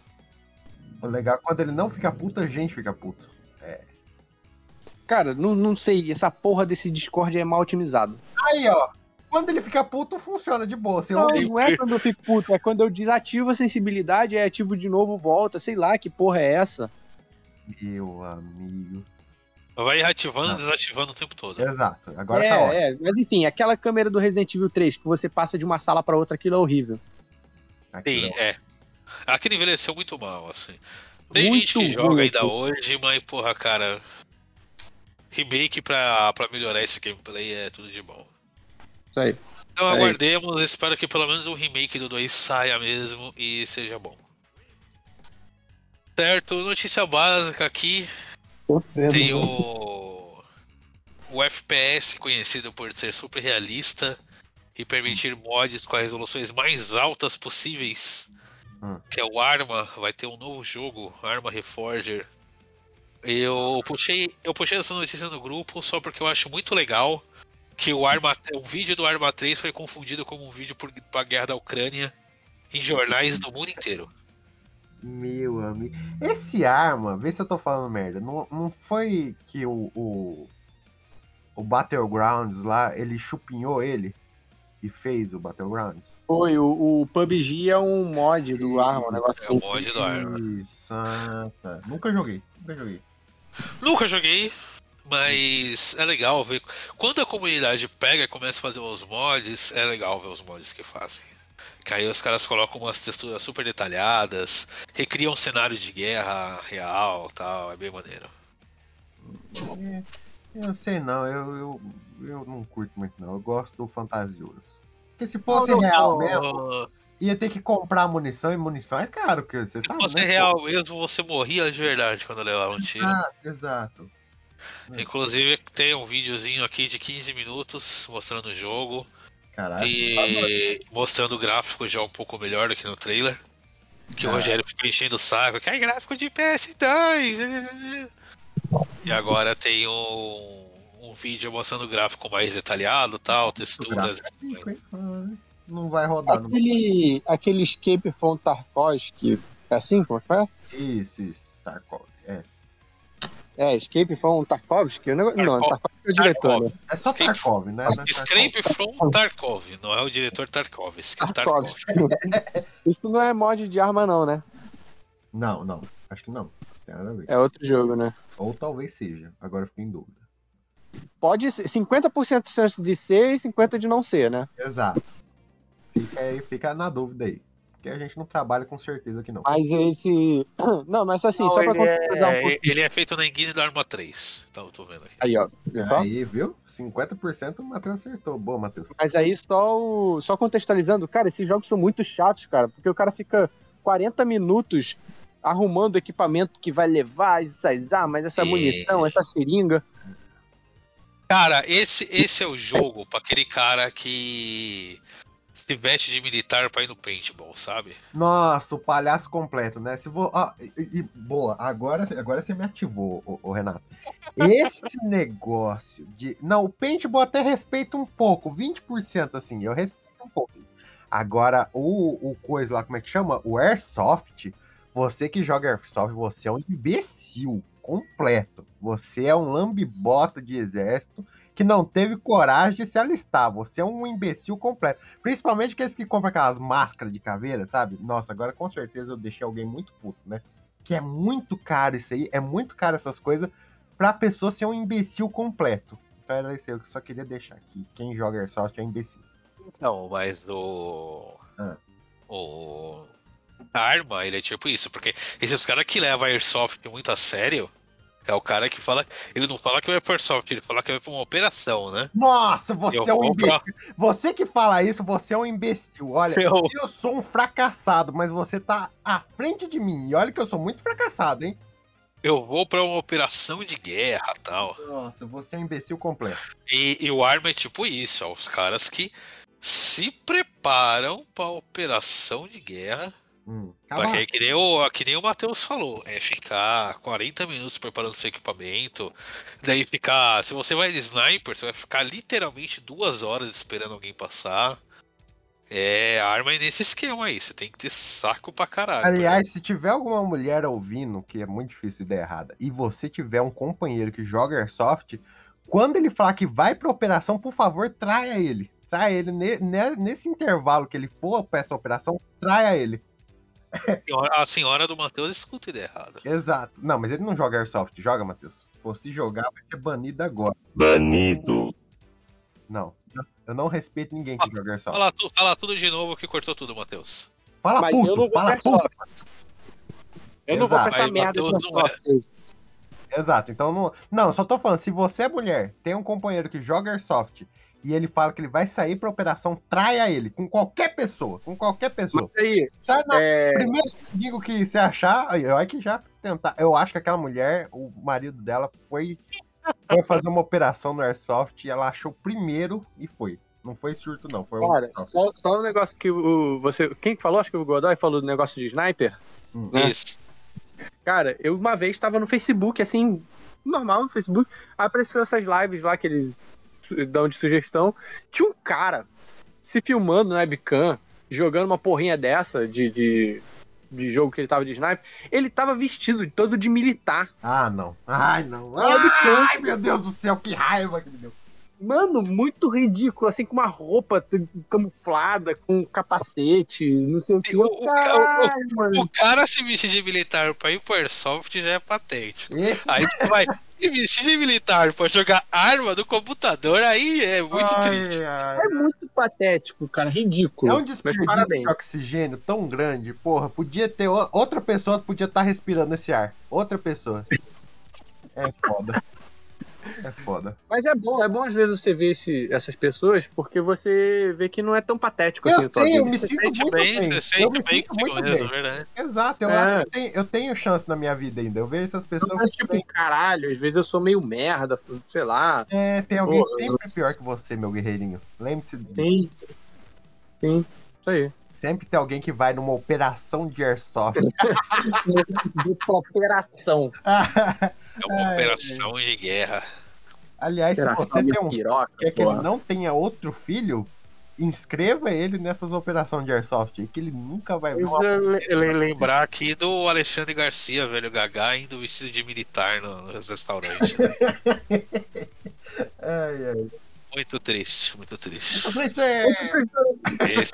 O legal é quando ele não fica puto, a gente fica puto. Cara, não, não sei, essa porra desse Discord é mal otimizado. Aí, ó. Quando ele fica puto, funciona de boa. Se eu... Não, não é quando eu fico puto, é quando eu desativo a sensibilidade, é ativo de novo, volta, sei lá, que porra é essa? Meu amigo. Vai ativando e desativando o tempo todo. Exato. Agora é, tá ótimo. é, mas enfim, aquela câmera do Resident Evil 3 que você passa de uma sala pra outra, aquilo é horrível. Aqui, Sim, ó. é. Aquele envelheceu muito mal, assim. Tem Muito gente que joga ainda hoje, mas, porra, cara. Remake pra, pra melhorar esse gameplay é tudo de bom. Isso aí. Então É aguardemos, espero que pelo menos o remake do 2 saia mesmo e seja bom. Certo, notícia básica aqui. Tem o. O FPS conhecido por ser super realista e permitir mods com as resoluções mais altas possíveis. Hum. Que é o Arma, vai ter um novo jogo, Arma Reforger. Eu puxei, eu puxei essa notícia no grupo só porque eu acho muito legal que o Arma, o vídeo do Arma 3 foi confundido como um vídeo por, pra guerra da Ucrânia em jornais do mundo inteiro. Meu amigo. Esse arma, vê se eu tô falando merda. Não, não foi que o, o. O Battlegrounds lá, ele chupinhou ele e fez o Battlegrounds? Foi, o, o PUBG é um mod do Arma, um negócio É o assim. mod do Arma. Isso, tá. Nunca joguei, nunca joguei. Nunca joguei, mas é legal ver. Quando a comunidade pega e começa a fazer os mods, é legal ver os mods que fazem. Que aí os caras colocam umas texturas super detalhadas, recriam um cenário de guerra real tal, é bem maneiro. É, Eu sei não, eu, eu, eu não curto muito não. Eu gosto do Fantasioso. Porque se fosse real mesmo, ia ter que comprar munição e munição é caro, porque você Se sabe. fosse né? real mesmo, você morria de verdade quando levava um tiro. Exato, exato. Inclusive tem um videozinho aqui de 15 minutos mostrando o jogo Caralho. e mostrando o gráfico já um pouco melhor do que no trailer. Que o Ah. Rogério fica enchendo o saco, que é gráfico de PS2. E agora tem um, um vídeo mostrando o gráfico mais detalhado, tal, texturas. É hein? Não vai rodar. Não. Aquele, aquele Escape from Tarkovsky, é assim como é que é? Isso, isso. Tarkov. É. É, Escape from Tarkovsky? o negócio- Não, Tarkov. Tarkovsky é o diretor, né? É só Escape- Tarkov, né? Não é Scrape from Tarkov, não é o diretor Tarkov, é Tarkov. Tarkovsky. (laughs) Isso não é mod de arma, não, né? Não, não. Acho que não. Não Tem nada a ver. É outro jogo, né? Ou talvez seja. Agora eu fiquei em dúvida. Pode ser 50% de chance de ser e 50% de não ser, né? Exato. Fica aí, fica na dúvida aí. Porque a gente não trabalha com certeza aqui não. Mas esse. (clears throat) Não, mas assim, só pra ele, contextualizar um é, pouco. ele é feito na engine do Arma 3. Então eu tô vendo aqui. Aí, ó. viu só? Aí, viu? 50% o Matheus acertou. Boa, Matheus. Mas aí, só, o... só contextualizando, cara, esses jogos são muito chatos, cara, porque o cara fica 40 minutos arrumando o equipamento que vai levar essas armas, essa munição, essa seringa. Cara, esse, esse é o jogo pra aquele cara que se veste de militar pra ir no paintball, sabe? Nossa, o palhaço completo, né? Se vou, ah, e, e- boa, agora, agora você me ativou, ô, ô, Renato. Esse (laughs) negócio de. Não, o paintball até respeito um pouco, 20% assim, eu respeito um pouco. Agora, o, o coisa lá, como é que chama? O Airsoft, você que joga Airsoft, você é um imbecil completo. Você é um lambibota de exército que não teve coragem de se alistar. Você é um imbecil completo. Principalmente aqueles que compram aquelas máscaras de caveira, sabe? Nossa, agora com certeza eu deixei alguém muito puto, né? Que é muito caro isso aí, é muito caro essas coisas pra pessoa ser um imbecil completo. Então era isso aí, eu só queria deixar aqui. Quem joga Airsoft é imbecil. Não, mas o. Ah. O. A arma, ele é tipo isso, porque esses caras que levam Airsoft muito a sério, É o cara que fala. Ele não fala que vai pra Airsoft, ele fala que vai pra uma operação, né? Nossa, você Eu é um vou pra- imbecil. Você que fala isso, você é um imbecil. Olha, Eu- eu sou um fracassado, mas você tá à frente de mim. E olha que eu sou muito fracassado, hein? Eu vou pra uma operação de guerra tal. Nossa, você é um imbecil completo. E, e o Arma é tipo isso, ó, os caras que se preparam pra operação de guerra. Hum. Calma. que, que nem o, que nem o Matheus falou, é ficar 40 minutos preparando seu equipamento, daí ficar. Se você vai de sniper, você vai ficar literalmente duas horas esperando alguém passar. É, a arma é nesse esquema aí, você tem que ter saco pra caralho. Aliás, se tiver alguma mulher ouvindo, que é muito difícil ideia errada, e você tiver um companheiro que joga Airsoft, quando ele falar que vai pra operação, por favor, traia ele. Traia ele ne- ne- nesse intervalo que ele for pra essa operação, traia ele. A senhora do Matheus escuta ideia errada. Exato. Não, mas ele não joga Airsoft. Joga, Matheus. Se você jogar, vai ser banido agora. Banido. Não. Eu não respeito ninguém que joga Airsoft. Fala, tu- fala tudo de novo que cortou tudo, Matheus. Fala Mas puto, eu não vou fala puto. Eu não vou pra Exato. essa Aí, merda é. Exato. Então, não, não, só tô falando, se você é mulher, tem um companheiro que joga Airsoft e ele fala que ele vai sair pra operação, traia ele. Com qualquer pessoa. Com qualquer pessoa. Mas aí, Sai na é, Primeiro que eu digo que se achar, eu acho que já tentar. Eu acho que aquela mulher, o marido dela, foi, foi fazer uma operação no Airsoft e ela achou primeiro e foi. Não foi surto, não. Foi Cara, só, só um negócio que o. Você, quem que falou? Acho que o Godoy falou do negócio de sniper. né? Isso. Cara, eu uma vez estava no Facebook, assim, normal no Facebook, aí apareceu essas lives lá que eles dão de sugestão. Tinha um cara se filmando no webcam, jogando uma porrinha dessa de, de, de jogo que ele tava de sniper. Ele tava vestido todo de militar. Ah, não. Ai, não. Webcam. Ai, meu Deus do céu, que raiva que me deu. Mano, muito ridículo, assim, com uma roupa camuflada, com capacete, não sei o que. O- o- Caralho, mano. O cara se vestir de militar pra ir pro Airsoft já é patético. Esse Aí você vai se vestir de militar pra jogar arma no computador, aí é muito ai, triste. ai. É muito patético, cara, ridículo. É um desperdício de oxigênio tão grande. Porra, podia ter. Outra pessoa podia estar respirando esse ar. Outra pessoa. É foda. (laughs) É foda. Mas é bom, é bom às vezes você ver esse- essas pessoas, porque você vê que não é tão patético Eu assim. sei, eu me Você sinto sente muito bem, bem. você Eu sente me bem sinto muito bem. verdade. Exato, eu É. acho que eu tenho, eu tenho chance na minha vida ainda. Eu vejo essas pessoas. Mas, tipo, caralho, às vezes eu sou meio merda, sei lá. É, tem alguém Pô, sempre pior que você, meu guerreirinho. Lembre-se disso. Sim. Sim, isso aí. Sempre tem alguém que vai numa operação de airsoft. (laughs) De cooperação. (laughs) É uma Ai, operação de guerra. Aliás, se você tem um piroca, quer que porra. ele não tenha outro filho, inscreva ele nessas operações de airsoft que ele nunca vai ver le- lembrar aqui do Alexandre Garcia, velho Gagá, indo vestido de militar no, nos restaurantes. né? (laughs) Ai, ai. Muito triste, muito triste. Isso é... Esse,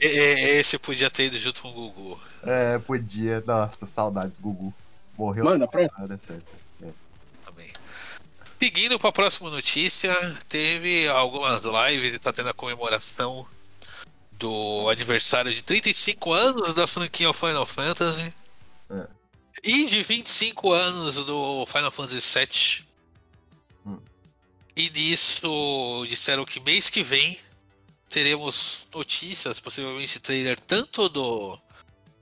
esse podia ter ido junto com o Gugu. é, podia. Nossa, saudades, Gugu. Morreu Manda, pronto. na hora certa. também. Seguindo para a próxima notícia, teve algumas lives e tá tendo a comemoração do aniversário de 35 anos da franquia Final Fantasy É. e de 25 anos do Final Fantasy VII. Hum. E nisso disseram que mês que vem teremos notícias, possivelmente trailer tanto do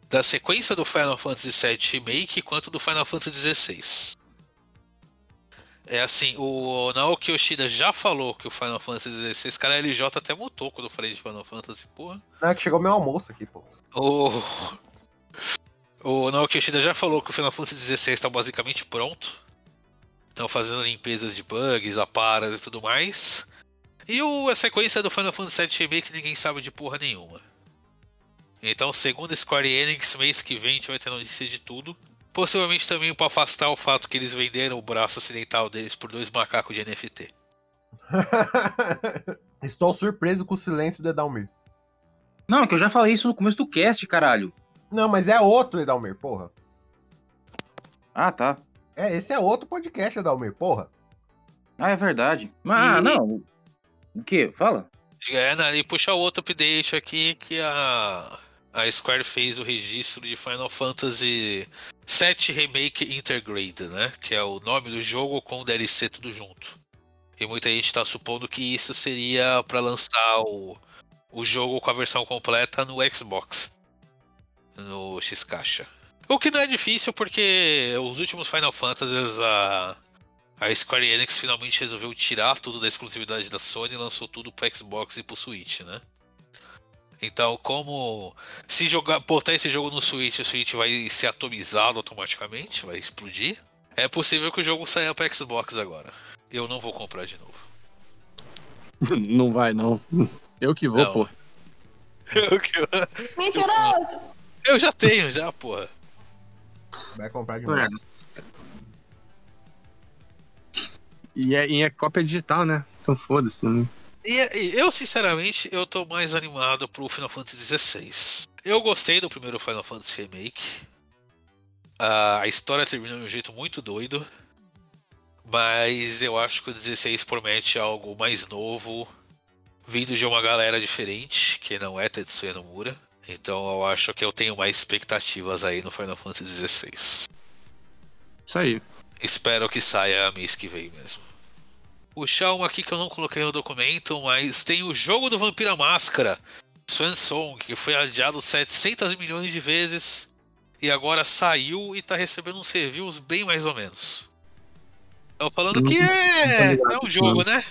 da sequência do Final Fantasy VII Remake quanto do Final Fantasy XVI. É assim, o Naoki Yoshida já falou que o Final Fantasy XVI, cara, LJ até mutou quando eu falei de Final Fantasy, porra. Não, é que chegou meu almoço aqui, pô. O, o Naoki Yoshida já falou que o Final Fantasy XVI está basicamente pronto. Estão fazendo limpezas de bugs, aparas e tudo mais. E o, a sequência do Final Fantasy VII Remake ninguém sabe de porra nenhuma. Então, segundo Square Enix, mês que vem a gente vai ter notícia de tudo. Possivelmente também para afastar o fato que eles venderam o braço ocidental deles por dois macacos de NFT. (laughs) Estou surpreso com o silêncio do Edalmir. Não, que eu já falei isso no começo do cast, caralho. Não, mas é outro Edalmir, porra. Ah, tá. É, esse é outro podcast, Edalmir, porra. Ah, é verdade. Mas, ah, E- não. O quê? Fala. É, e puxa outro update aqui que a a Square fez o registro de Final Fantasy VII Remake Intergrade, né? Que é o nome do jogo com o DLC tudo junto. E muita gente tá supondo que isso seria para lançar o, o jogo com a versão completa no Xbox. No X-Caixa. O que não é difícil porque os últimos Final Fantasies a, a Square Enix finalmente resolveu tirar tudo da exclusividade da Sony e lançou tudo pro Xbox e pro Switch, né? Então, como se jogar, botar esse jogo no Switch, o Switch vai ser atomizado automaticamente, vai explodir. É possível que o jogo saia para Xbox agora. Eu não vou comprar de novo. (laughs) Não vai, não. Eu que vou, Não. pô. (laughs) Eu, que- Mentiroso! eu já tenho, já, porra. Vai comprar de É. novo. E é, e é cópia digital, né? Então foda-se. Né? E, eu, sinceramente, eu tô mais animado pro Final Fantasy XVI. Eu gostei do primeiro Final Fantasy Remake. A história termina de um jeito muito doido. Mas eu acho que o 16 promete algo mais novo, vindo de uma galera diferente, que não é Tetsuya Nomura. Então eu acho que eu tenho mais expectativas aí no Final Fantasy XVI. Isso aí. Espero que saia mês que vem mesmo. Puxar uma aqui que eu não coloquei no documento, mas tem o jogo do Vampira Máscara, Swan Song, que foi adiado 700 milhões de vezes e agora saiu e tá recebendo uns reviews bem mais ou menos. Estão falando que é, é um jogo, né?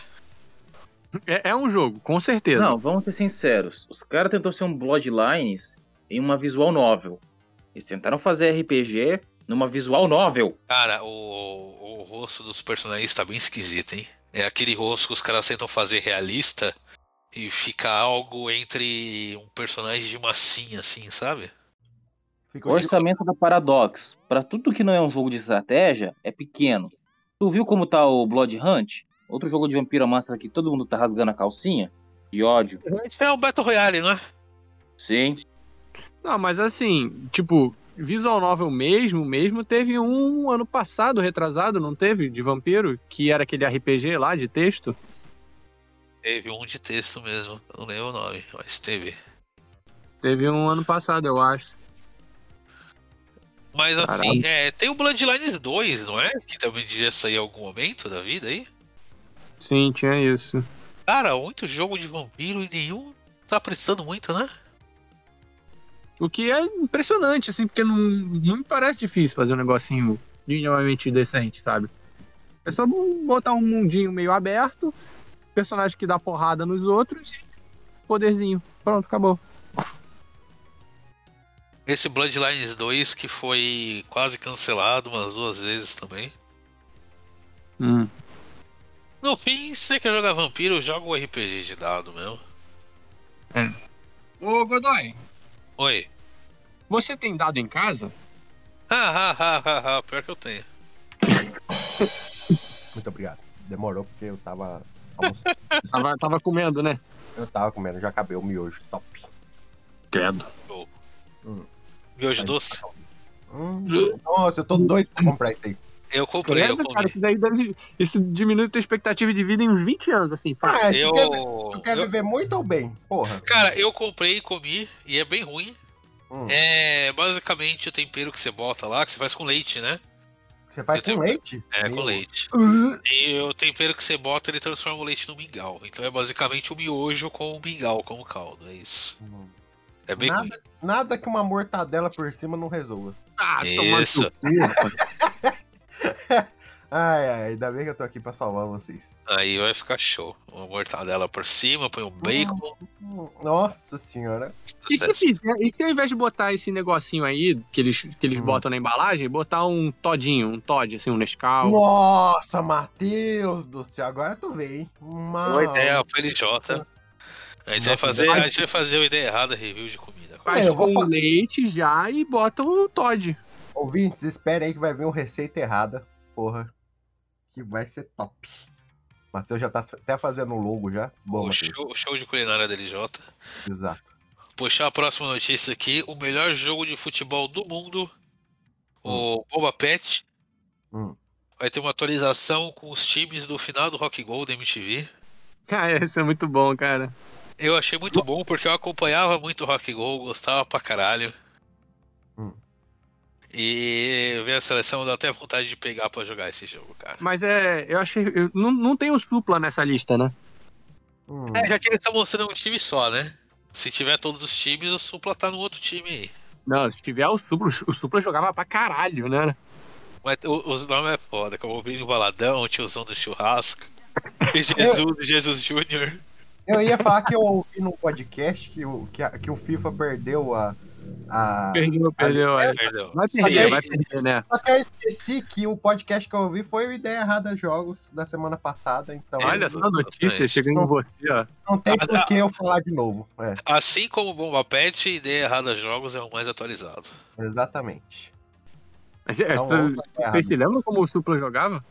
É, é um jogo, com certeza. Não, vamos ser sinceros. Os caras tentou ser um Bloodlines em uma visual novel. Eles tentaram fazer RPG numa visual novel. Cara, o, o rosto dos personagens tá bem esquisito, hein? É aquele rosto que os caras tentam fazer realista e fica algo entre um personagem de massinha, assim, sabe? Fica O orçamento da Paradox, pra tudo que não é um jogo de estratégia, é pequeno. Tu viu como tá o Blood Hunt? Outro jogo de Vampira Máscara que todo mundo tá rasgando a calcinha? De ódio. Esse é um Battle Royale, não é? Sim. Não, mas assim, tipo, visual novel mesmo, mesmo, teve um ano passado, retrasado, não teve? De vampiro, que era aquele RPG lá de texto. Teve um de texto mesmo, não lembro o nome, mas teve. Teve um ano passado, eu acho. Mas assim, é, tem o Bloodlines 2, não é? Que também devia sair em algum momento da vida aí. Sim, tinha isso. Cara, muito jogo de vampiro e nenhum tá prestando muito, né? O que é impressionante, assim, porque não, não me parece difícil fazer um negocinho minimamente decente, sabe? É só botar um mundinho meio aberto, personagem que dá porrada nos outros e poderzinho. Pronto, acabou. Esse Bloodlines 2 que foi quase cancelado umas duas vezes também. Hum. No fim, se você quer jogar vampiro, joga o RPG de dado mesmo. Ô, Godoy, Oi. Você tem dado em casa? Ha, ha, ha, ha, ha. Pior que eu tenho. (laughs) Muito obrigado. Demorou porque eu tava (laughs) almoçando. Tava, tava comendo, né? eu tava comendo, já acabei o miojo top. Credo. Miojo doce? Hum, nossa, eu tô doido pra comprar isso aí. Eu comprei, eu Credo, comi. cara, isso daí deve, isso diminui tua expectativa de vida em uns 20 anos, assim. Pá. Ah, Eu, tu quer, tu quer eu- viver muito ou bem? Porra. Cara, eu comprei e comi e é bem ruim. Hum. É basicamente o tempero que você bota lá, que você faz com leite, né? Você faz com leite? É, com Meu. leite. Uh, E o tempero que você bota, ele transforma o leite no mingau. Então é basicamente o miojo com o mingau como caldo. É isso. É bem ruim. nada, nada que uma mortadela por cima não resolva. Ah, Isso. (laughs) Ai, ai, ainda bem que eu tô aqui pra salvar vocês. Aí vai ficar show. Uma mortadela por cima, põe um bacon. Nossa senhora. E se, fizer, e se ao invés de botar esse negocinho aí, que eles, que eles Hum. botam na embalagem, botar um todinho, um Todd, assim, um Nescau. Nossa, Matheus do céu. Agora tu vê, hein? Uma... Boa ideia pro LJ. A gente, vai Nossa, fazer, mas- a gente vai fazer o ideia errada review de comida. Faz É, eu vou com leite já e bota o Todd. Ouvintes, esperem aí que vai vir uma receita errada. Porra. Que vai ser top. Matheus já tá até fazendo o logo já. Boa, O show, o show de culinária da LJ. Exato. Puxar a próxima notícia aqui: o melhor jogo de futebol do mundo, o Boba Pet, Hum. vai ter uma atualização com os times do final do Rock Gold da MTV. Cara, isso é muito bom, cara. Eu achei muito bom porque eu acompanhava muito Rock Go, gostava pra caralho. Hum. E ver a seleção dá até vontade de pegar pra jogar esse jogo, cara. Mas é, eu achei. eu- não, não tem o supla nessa lista, né? Hum, É, já que eles estão mostrando um time só, né? Se tiver todos os times, o Supla tá no outro time aí. Não, se tiver o supla, o supla jogava pra caralho, né? Mas o- os nomes é foda, como o Vini Baladão, o tiozão do churrasco. (laughs) E Jesus, Jesus Júnior. Eu ia falar que eu ouvi num podcast que o, que, a- que o FIFA perdeu a. a... Perdeu, perdeu. é. Perdão. Vai perder, vai perder, né? Só que eu esqueci que o podcast que eu ouvi foi o Ideia Errada Jogos da semana passada, então Olha só a notícia chegando em você, ó. não tem por que eu falar de novo. É, Assim como o Bomba Pet, Ideia Errada Jogos é o mais atualizado. exatamente. Mas, é, Então, vocês se lembram como o supla jogava?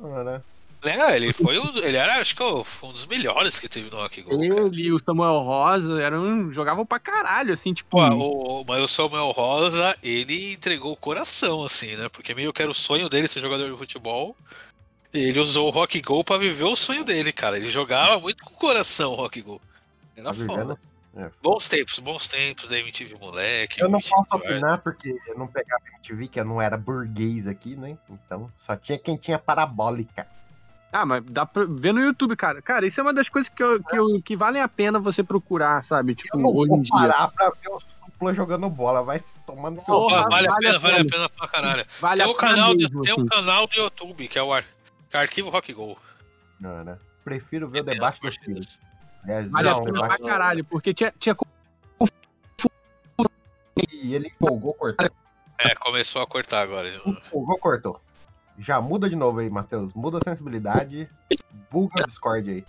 Ah, né? É, ele foi um, ele era, acho que foi um dos melhores que teve no Rock Go. cara. Ele e o Samuel Rosa eram, jogavam pra caralho, assim, tipo. Pô, o, mas o Samuel Rosa, ele entregou o coração, assim, né? Porque meio que era o sonho dele ser jogador de futebol. E ele usou o Rock Go pra viver o sonho dele, cara. Ele jogava muito com o coração o Rock Go. Era Tá foda. vivendo? É. Bons tempos, bons tempos da MTV Moleque. Eu não MTV posso opinar porque eu não pegava MTV, que eu não era burguês aqui, né? Então só tinha quem tinha parabólica. Ah, mas dá pra ver no YouTube, cara. Cara, isso é uma das coisas que, eu, que, eu- que valem a pena você procurar, sabe? Tipo, Eu não hoje em vou dia. parar pra ver o Supla jogando bola, vai se tomando Porra, vale, vale a pena, vale a pena. pra caralho. Vale tem, a um pena canal, do- mesmo, tem um assim. canal do YouTube, que é o Ar- é Arquivo Rock Go. Não, né? Prefiro ver o debate dos filhos. Aliás, Vale não, a pena pra caralho, porque tinha, tinha E ele empolgou, cortou. É, começou a cortar agora. Empolgou, cortou. Já muda de novo aí, Matheus. Muda a sensibilidade. Buga o Discord aí.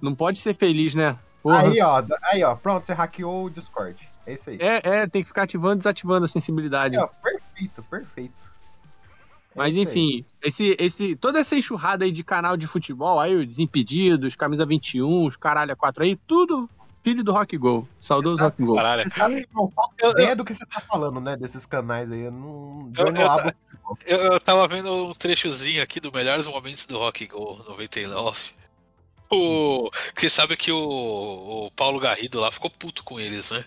Não pode ser feliz, né? Porra. Aí, ó. Aí, ó. Pronto, você hackeou o Discord. É isso aí. É, é, tem que ficar ativando e desativando a sensibilidade. Aí, ó, perfeito, perfeito. É Mas aí. enfim, esse, esse, toda essa enxurrada aí de canal de futebol, aí os Desimpedidos, Camisa 21, os Caralho 4 aí, tudo filho do Rock Go. Saudoso Rock Go. Caralho. Você sabe não faço Eu- ideia do que você tá falando, né? Desses canais aí. Eu não. Eu- Eu não eu- abro. Eu, eu tava vendo um trechozinho aqui do melhores momentos do Rock Go 99. O, você sabe que o, o Paulo Garrido lá ficou puto com eles, né?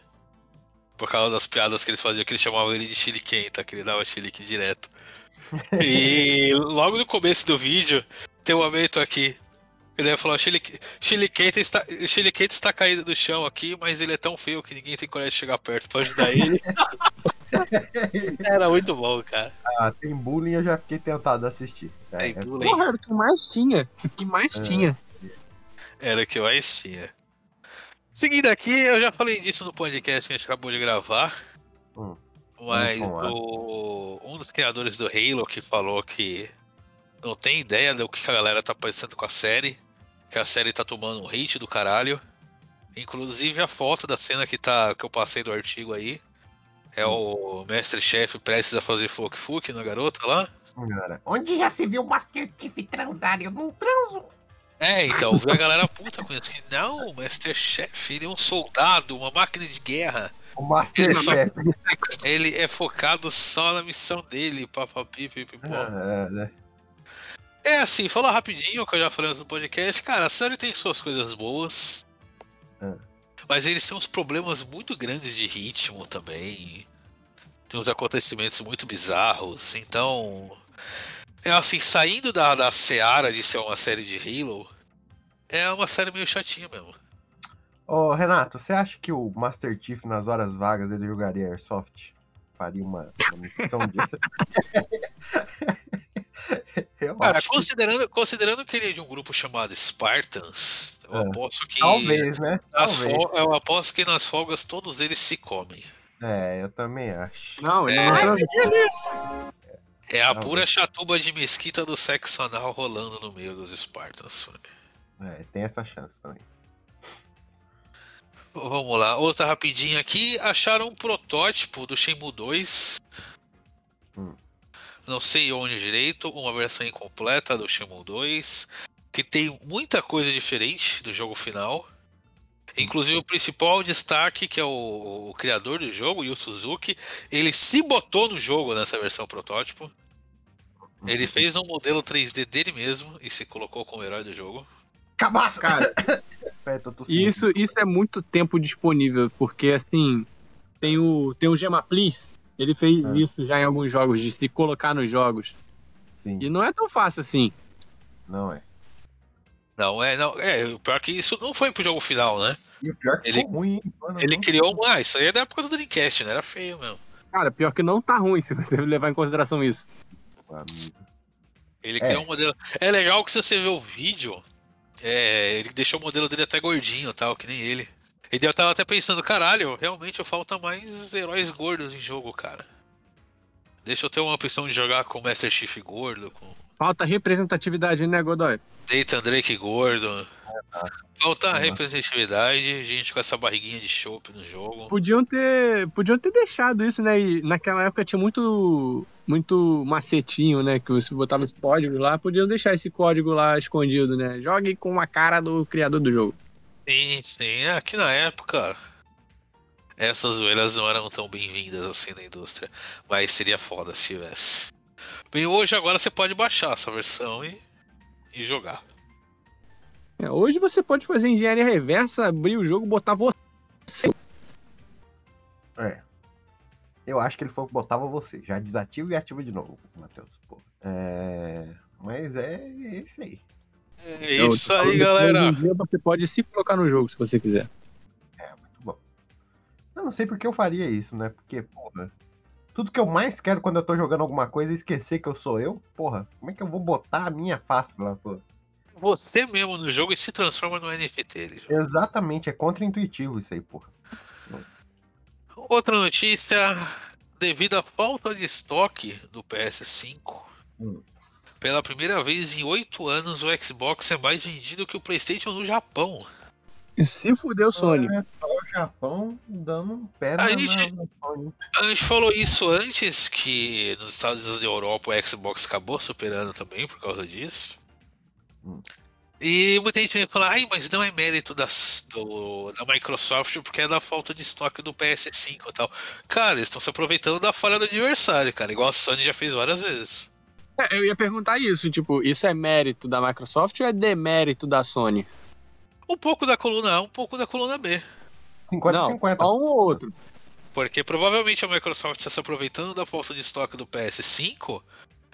Por causa das piadas que eles faziam, que eles chamavam ele de chiliquenta, que ele dava chilique direto. E (laughs) logo no começo do vídeo, tem um momento aqui. Ele vai falar, Chilique- Chiliquenta está, Chiliquenta está caído do chão aqui, mas ele é tão feio que ninguém tem coragem de chegar perto pra ajudar ele. (laughs) Era muito bom, cara. Ah, tem bullying, eu já fiquei tentado a assistir. É, Tem é- bullying. Porra, era o que mais tinha. O que mais É. tinha. Era o que mais tinha. Seguindo aqui, eu já falei disso no podcast que a gente acabou de gravar. Hum, Mas o, um dos criadores do Halo que falou que não tem ideia do que a galera tá pensando com a série. Que a série tá tomando um hate do caralho. Inclusive a foto da cena que, tá, que eu passei do artigo aí. É o mestre-chefe prestes a fazer fuck-fuck na garota lá. Cara, Onde já se viu o Master Chief transar? Eu não transo. É, então, viu a galera puta com isso. Que não, o Masterchef, ele é um soldado, uma máquina de guerra. O Master Ele só- Chef. Ele é focado só na missão dele, papapi, pipipó. Ah, né? É assim, falar rapidinho, que eu já falei no podcast, cara, a série tem suas coisas boas. É. Mas eles têm uns problemas muito grandes de ritmo também. Tem uns acontecimentos muito bizarros. Então. É assim, saindo da, da seara de ser uma série de Halo, é uma série meio chatinha mesmo. Ô, Renato, você acha que o Master Chief, nas horas vagas, ele jogaria Airsoft? Faria uma, uma missão de. (laughs) Eu Cara, acho que considerando, considerando que ele é de um grupo chamado Spartans, eu É. aposto que. talvez, né? nas Talvez. fol- eu aposto que nas folgas todos eles se comem. É, eu também acho. Não, É. não transa. É a Não, pura chatuba de mesquita do sexo anal rolando no meio dos Spartans. É, tem essa chance também. Vamos lá, outra rapidinha aqui. Acharam um protótipo do Shenmue 2. Hum. Não sei onde direito, uma versão incompleta do Shenmue 2. Que tem muita coisa diferente do jogo final. Inclusive o principal destaque, que é o, o criador do jogo, o Yu Suzuki, ele se botou no jogo nessa versão protótipo. Ele fez um modelo 3D dele mesmo e se colocou como herói do jogo. Cabaço! Cara, (laughs) E isso, isso é muito tempo disponível, porque assim, tem o, tem o Gema Please, ele fez É. isso já em alguns jogos, de se colocar nos jogos. Sim, E não é tão fácil assim. não é. Não, é, não. É, o pior que isso não foi pro jogo final, né? E o pior é que Ele- ficou ruim. hein? Mano, Ele não- criou. Ah, isso aí é da época do Dreamcast, né? Era feio mesmo. Cara, pior que não tá ruim (laughs) se você levar em consideração isso. Amigo. Ele É. criou um modelo. É legal que se você vê o vídeo, é, ele deixou o modelo dele até gordinho e tal, que nem ele. Ele eu tava até pensando, caralho, realmente falta mais heróis gordos em jogo, cara. Deixa eu ter uma opção de jogar com o Master Chief gordo, com Falta representatividade, né, Godoy? Nathan Drake gordo. Falta representatividade, gente com essa barriguinha de chopp no jogo. Podiam ter, podiam ter deixado isso, né? E naquela época tinha muito, muito macetinho, né? Que você botava os códigos lá, podiam deixar esse código lá escondido, né? Jogue com a cara do criador do jogo. Sim, sim. Aqui na época, essas zoeiras não eram tão bem-vindas assim na indústria. Mas seria foda se tivesse. Bem, hoje agora você pode baixar essa versão e, e jogar. É, hoje você pode fazer engenharia reversa, abrir o jogo, botar você. É. Eu acho que ele falou que botava você. Já desativa e ativa de novo, Matheus. Pô. É... Mas é isso aí. É Então, isso aí, galera. dia Você pode se colocar no jogo se você quiser. É, muito bom. Eu não sei porque eu faria isso, né? Porque, porra. Tudo que eu mais quero quando eu tô jogando alguma coisa é esquecer que eu sou eu. Porra, como é que eu vou botar a minha face lá, pô? Você mesmo no jogo e se transforma no NFT dele. Exatamente, é contra-intuitivo isso aí, porra. Outra notícia: devido à falta de estoque do PS5, Hum. Pela primeira vez em oito anos o Xbox é mais vendido que o PlayStation no Japão. E se fudeu, Sony. É só o Japão dando um pé na, A gente- na- na Sony. A gente falou isso antes, que nos Estados Unidos da Europa o Xbox acabou superando também por causa disso. Hum. E muita gente vem falar, ai, mas não é mérito das, do- da Microsoft porque é da falta de estoque do PS5 e tal. Cara, eles estão se aproveitando da falha do adversário, cara, igual a Sony já fez várias vezes. É, eu ia perguntar isso, tipo, isso é mérito da Microsoft ou é demérito da Sony? Um pouco da coluna A, um pouco da coluna B. 50-50. Não, só um ou outro. Porque provavelmente a Microsoft está se aproveitando da falta de estoque do PS5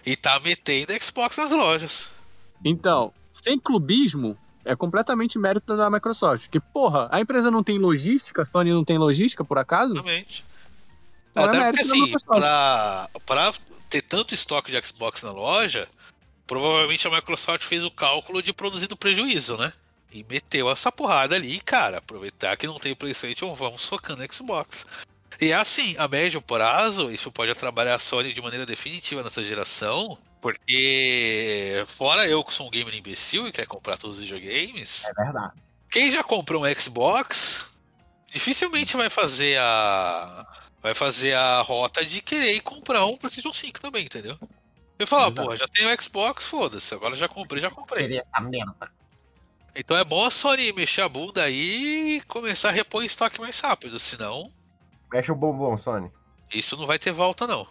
e tá metendo Xbox nas lojas. Então, sem clubismo, é completamente mérito da Microsoft. Que, porra, a empresa não tem logística, a Sony não tem logística, por acaso? Exatamente. Não é Até porque assim, pra, pra ter tanto estoque de Xbox na loja, provavelmente a Microsoft fez o cálculo de produzir no prejuízo, né? E meteu essa porrada ali, e, cara, aproveitar que não tem Playstation, vamos focando no Xbox. E é assim, a médio prazo, isso pode atrapalhar a Sony de maneira definitiva nessa geração, porque fora eu que sou um gamer imbecil e quer comprar todos os videogames, É verdade. quem já comprou um Xbox dificilmente vai fazer a vai fazer a rota de querer ir comprar um PlayStation 5 também, entendeu? Eu falo, ah, porra, já tenho o Xbox, foda-se, agora já comprei, já comprei. Então é bom a Sony mexer a bunda aí e começar a repor estoque mais rápido, senão Mexe o bombom, Sony. isso não vai ter volta não.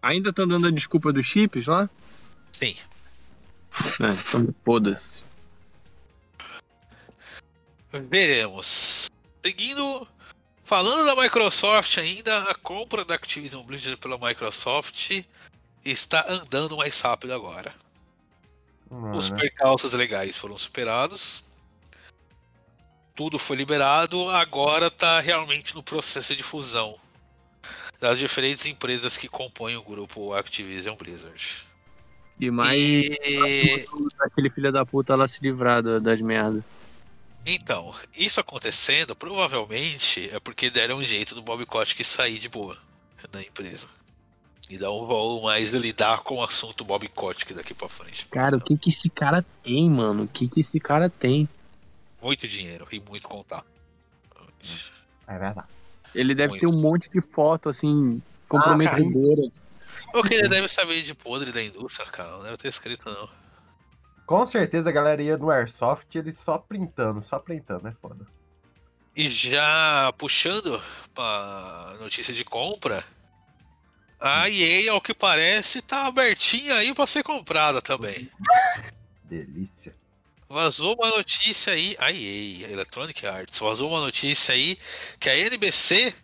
Ainda estão dando a desculpa dos chips lá? Sim. É, então foda-se. Veremos. Seguindo, falando da Microsoft ainda, a compra da Activision Blizzard pela Microsoft está andando mais rápido agora. Os Mano, percalços legais foram superados. Tudo foi liberado, agora está realmente no processo de fusão das diferentes empresas que compõem o grupo Activision Blizzard. E mais E aquele filho da puta lá se livrar da- das merdas. Então, isso acontecendo provavelmente é porque deram um jeito do Bob Kotick sair de boa da empresa. E dar um voo mais lidar com o assunto Bob Kotick daqui pra frente. Cara, o que que esse cara tem, mano? O que que esse cara tem? Muito dinheiro e muito contato. é verdade. Ele deve Muito. ter um monte de foto, assim, comprometedora. O que ele deve saber de podre da indústria, cara, não deve ter escrito não. Com certeza a galera ia no Airsoft ele só printando, só printando, é foda. E já puxando pra notícia de compra, a EA, ao que parece, tá abertinha aí pra ser comprada também. (laughs) Delícia. Vazou uma notícia aí, a EA, Electronic Arts, vazou uma notícia aí que a NBC,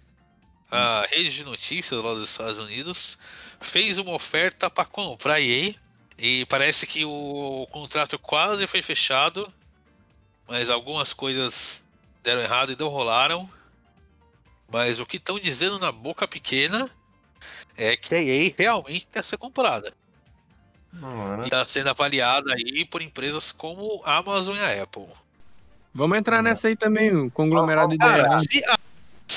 a rede de notícias lá dos Estados Unidos, fez uma oferta para comprar a EA e parece que o contrato quase foi fechado, mas algumas coisas deram errado e não rolaram. Mas o que estão dizendo na boca pequena é que a EA realmente quer ser comprada. Ora. E está sendo avaliada aí por empresas como a Amazon e a Apple. Vamos entrar nessa aí também, o conglomerado Cara, ideal. se a,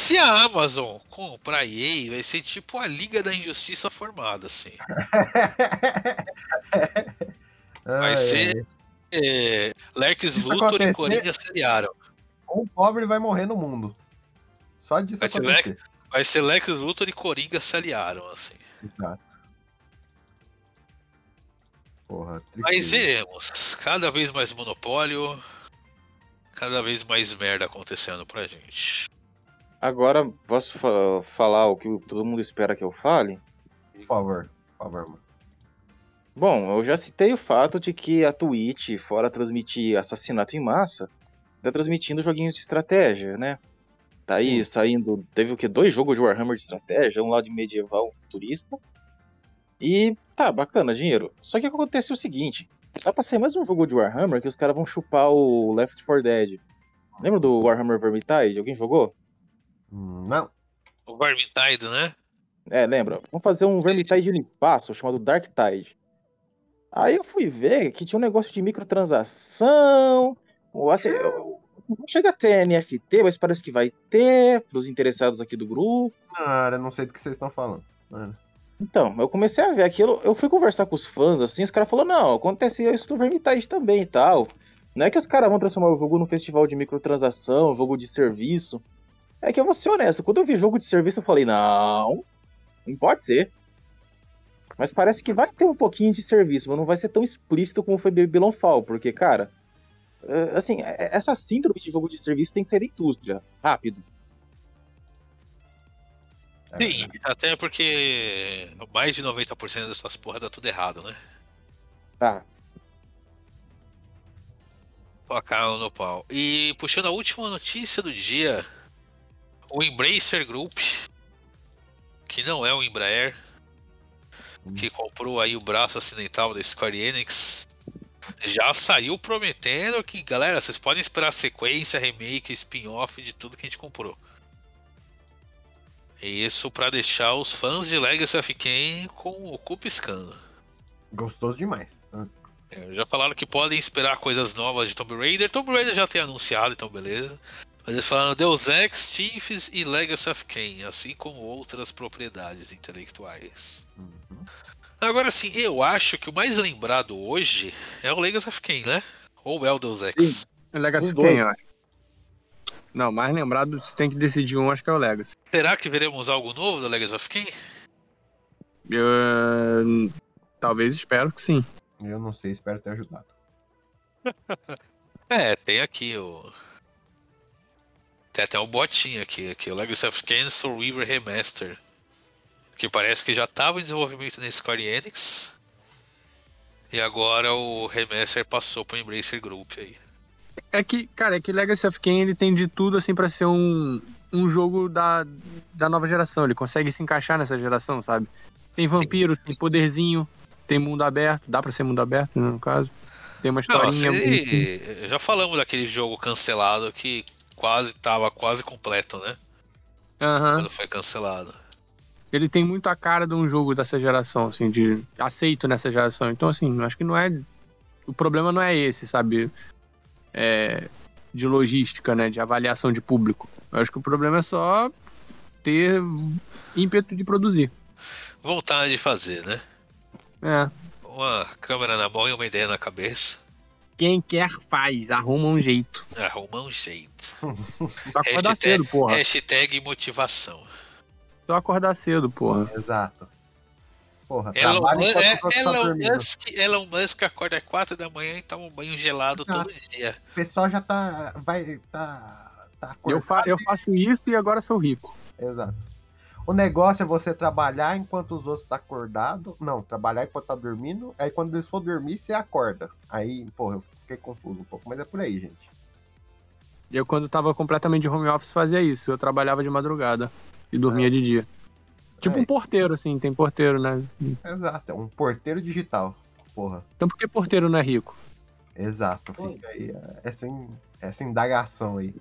se a Amazon comprar a EA, vai ser tipo a Liga da Injustiça formada, assim. (laughs) Vai Ai, ser é, Lex Luthor e Coringa se aliaram. Um pobre vai morrer no mundo. Só disso Vai ser acontecer. Vai ser Lex Luthor e Coringa se aliaram, assim. Exato. Porra, Mas veremos. Cada vez mais monopólio. Cada vez mais merda acontecendo pra gente. Agora, posso fa- falar o que todo mundo espera que eu fale? Por favor, por favor, mano. Bom, eu já citei o fato de que a Twitch, fora transmitir assassinato em massa, tá transmitindo joguinhos de estratégia, né? Tá aí saindo. Teve o que? Dois jogos de Warhammer de estratégia, um lá de medieval, um futurista. E tá, bacana, dinheiro. Só que acontece o seguinte: tá pra sair mais um jogo de Warhammer que os caras vão chupar o Left 4 Dead. Lembra do Warhammer Vermintide? Alguém jogou? Não. O Vermintide, né? É, lembra? Vamos fazer um Vermintide no espaço chamado Dark Tide. Aí eu fui ver que tinha um negócio de microtransação. ou Assim, eu- não chega a ter NFT, mas parece que vai ter, pros interessados aqui do grupo. Cara, não sei do que vocês estão falando. Mano. Então, eu comecei a ver aquilo, eu fui conversar com os fãs, assim, os caras falaram, não, acontecia isso no Vermintide também e tal. Não é que os caras vão transformar o jogo num festival de microtransação, jogo de serviço. É que eu vou ser honesto, quando eu vi jogo de serviço, eu falei, não, não pode ser. Mas parece que vai ter um pouquinho de serviço, mas não vai ser tão explícito como foi Babylon Fall, porque, cara, é, assim, é- essa síndrome de jogo de serviço tem que sair da indústria, rápido. É Sim, até porque mais de 90% dessas porra dá tudo errado, né? Tá. Tocaram no pau. E puxando a última notícia do dia, o Embracer Group, que não é o Embraer, que comprou aí o braço ocidental da Square Enix, já saiu prometendo que, galera, vocês podem esperar sequência, remake, spin-off de tudo que a gente comprou. E isso pra deixar os fãs de Legacy of Kain com o cu piscando. Gostoso demais. É, já falaram que podem esperar coisas novas de Tomb Raider. Tomb Raider já tem anunciado, então beleza. Mas eles falaram Deus Ex, Chiefs e Legacy of Kain, assim como outras propriedades intelectuais. Uhum. Agora sim, eu acho que o mais lembrado hoje é o Legacy of Kain, né? Ou é o Deus Ex? Legacy Os of. Kain, eu acho. Não, mais lembrado, se tem que decidir um, acho que é o Legacy. Será que veremos algo novo do Legacy of Kain? Eu, talvez espero que sim. Eu não sei, espero ter ajudado. (laughs) É, tem aqui o. Tem até um botinho aqui, aqui o Legacy of Soul River Remaster. Que parece que já estava em desenvolvimento na Square Enix. E agora o remaster passou pro Embracer Group aí. É que, cara, é que Legacy of Kain ele tem de tudo assim pra ser um, um jogo da, da nova geração. Ele consegue se encaixar nessa geração, sabe? Tem vampiro, tem poderzinho, tem mundo aberto, dá pra ser mundo aberto, né, no caso. Tem uma Não, historinha. se- já falamos daquele jogo cancelado que quase tava quase completo, né? Aham. Quando foi cancelado. Ele tem muito a cara de um jogo dessa geração, assim, de aceito nessa geração. Então, assim, acho que não é. O problema não é esse, sabe? É, de logística, né? De avaliação de público. Eu acho que o problema é só ter ímpeto de produzir. Vontade de fazer, né? É. Uma câmera na mão e uma ideia na cabeça. Quem quer faz, arruma um jeito. Arruma um jeito. (laughs) Só acordar Hashtag- cedo, porra. Hashtag motivação. Só acordar cedo, porra. Exato. Porra, Elon, trabalha Mu- enquanto é, tá Elon. Musk, Elon Musk acorda às 4 da manhã e toma um banho gelado Ah. todo dia. O pessoal já tá. Vai. Tá. tá Eu, fa eu faço isso e agora sou rico. Exato. O negócio é você trabalhar enquanto os outros tá acordado. Não, trabalhar enquanto tá dormindo. Aí quando eles for dormir, você acorda. Aí, porra, eu fiquei confuso um pouco, mas é por aí, gente. Eu, quando tava completamente de home office, fazia isso. Eu trabalhava de madrugada e dormia de dia. Tipo É. um porteiro, assim, tem porteiro, né? Exato, é um porteiro digital. Porra, Então por que porteiro não é rico? exato. Fica aí é, essa, in- essa indagação aí.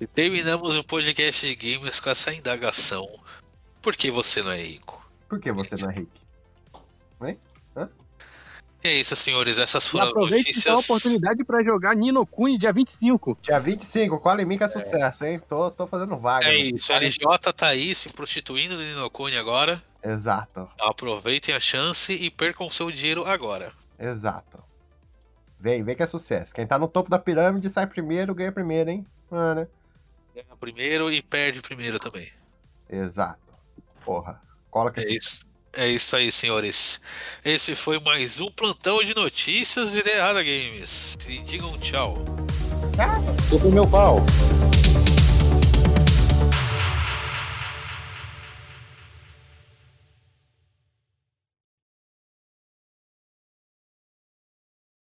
E terminamos o podcast de games com essa indagação. Por que você não é rico? Por que você não é rico? E é isso, senhores. Essas E foram as aproveite então a notícias. oportunidade pra jogar Nino Kuni dia 25. Dia 25, cola em mim que é sucesso, hein? Tô, tô fazendo vaga. É né? isso, LJ tá aí se prostituindo no Ninokuni agora. Exato, Aproveitem a chance e percam seu dinheiro agora. exato. Vem, vem que é sucesso. Quem tá no topo da pirâmide sai primeiro, ganha primeiro, hein? Ah, né? Ganha primeiro e perde primeiro também. Exato. Porra. Cola que É isso. É isso aí, senhores. Esse foi mais um plantão de notícias de The Errada Games. E digam tchau. Tô com meu pau.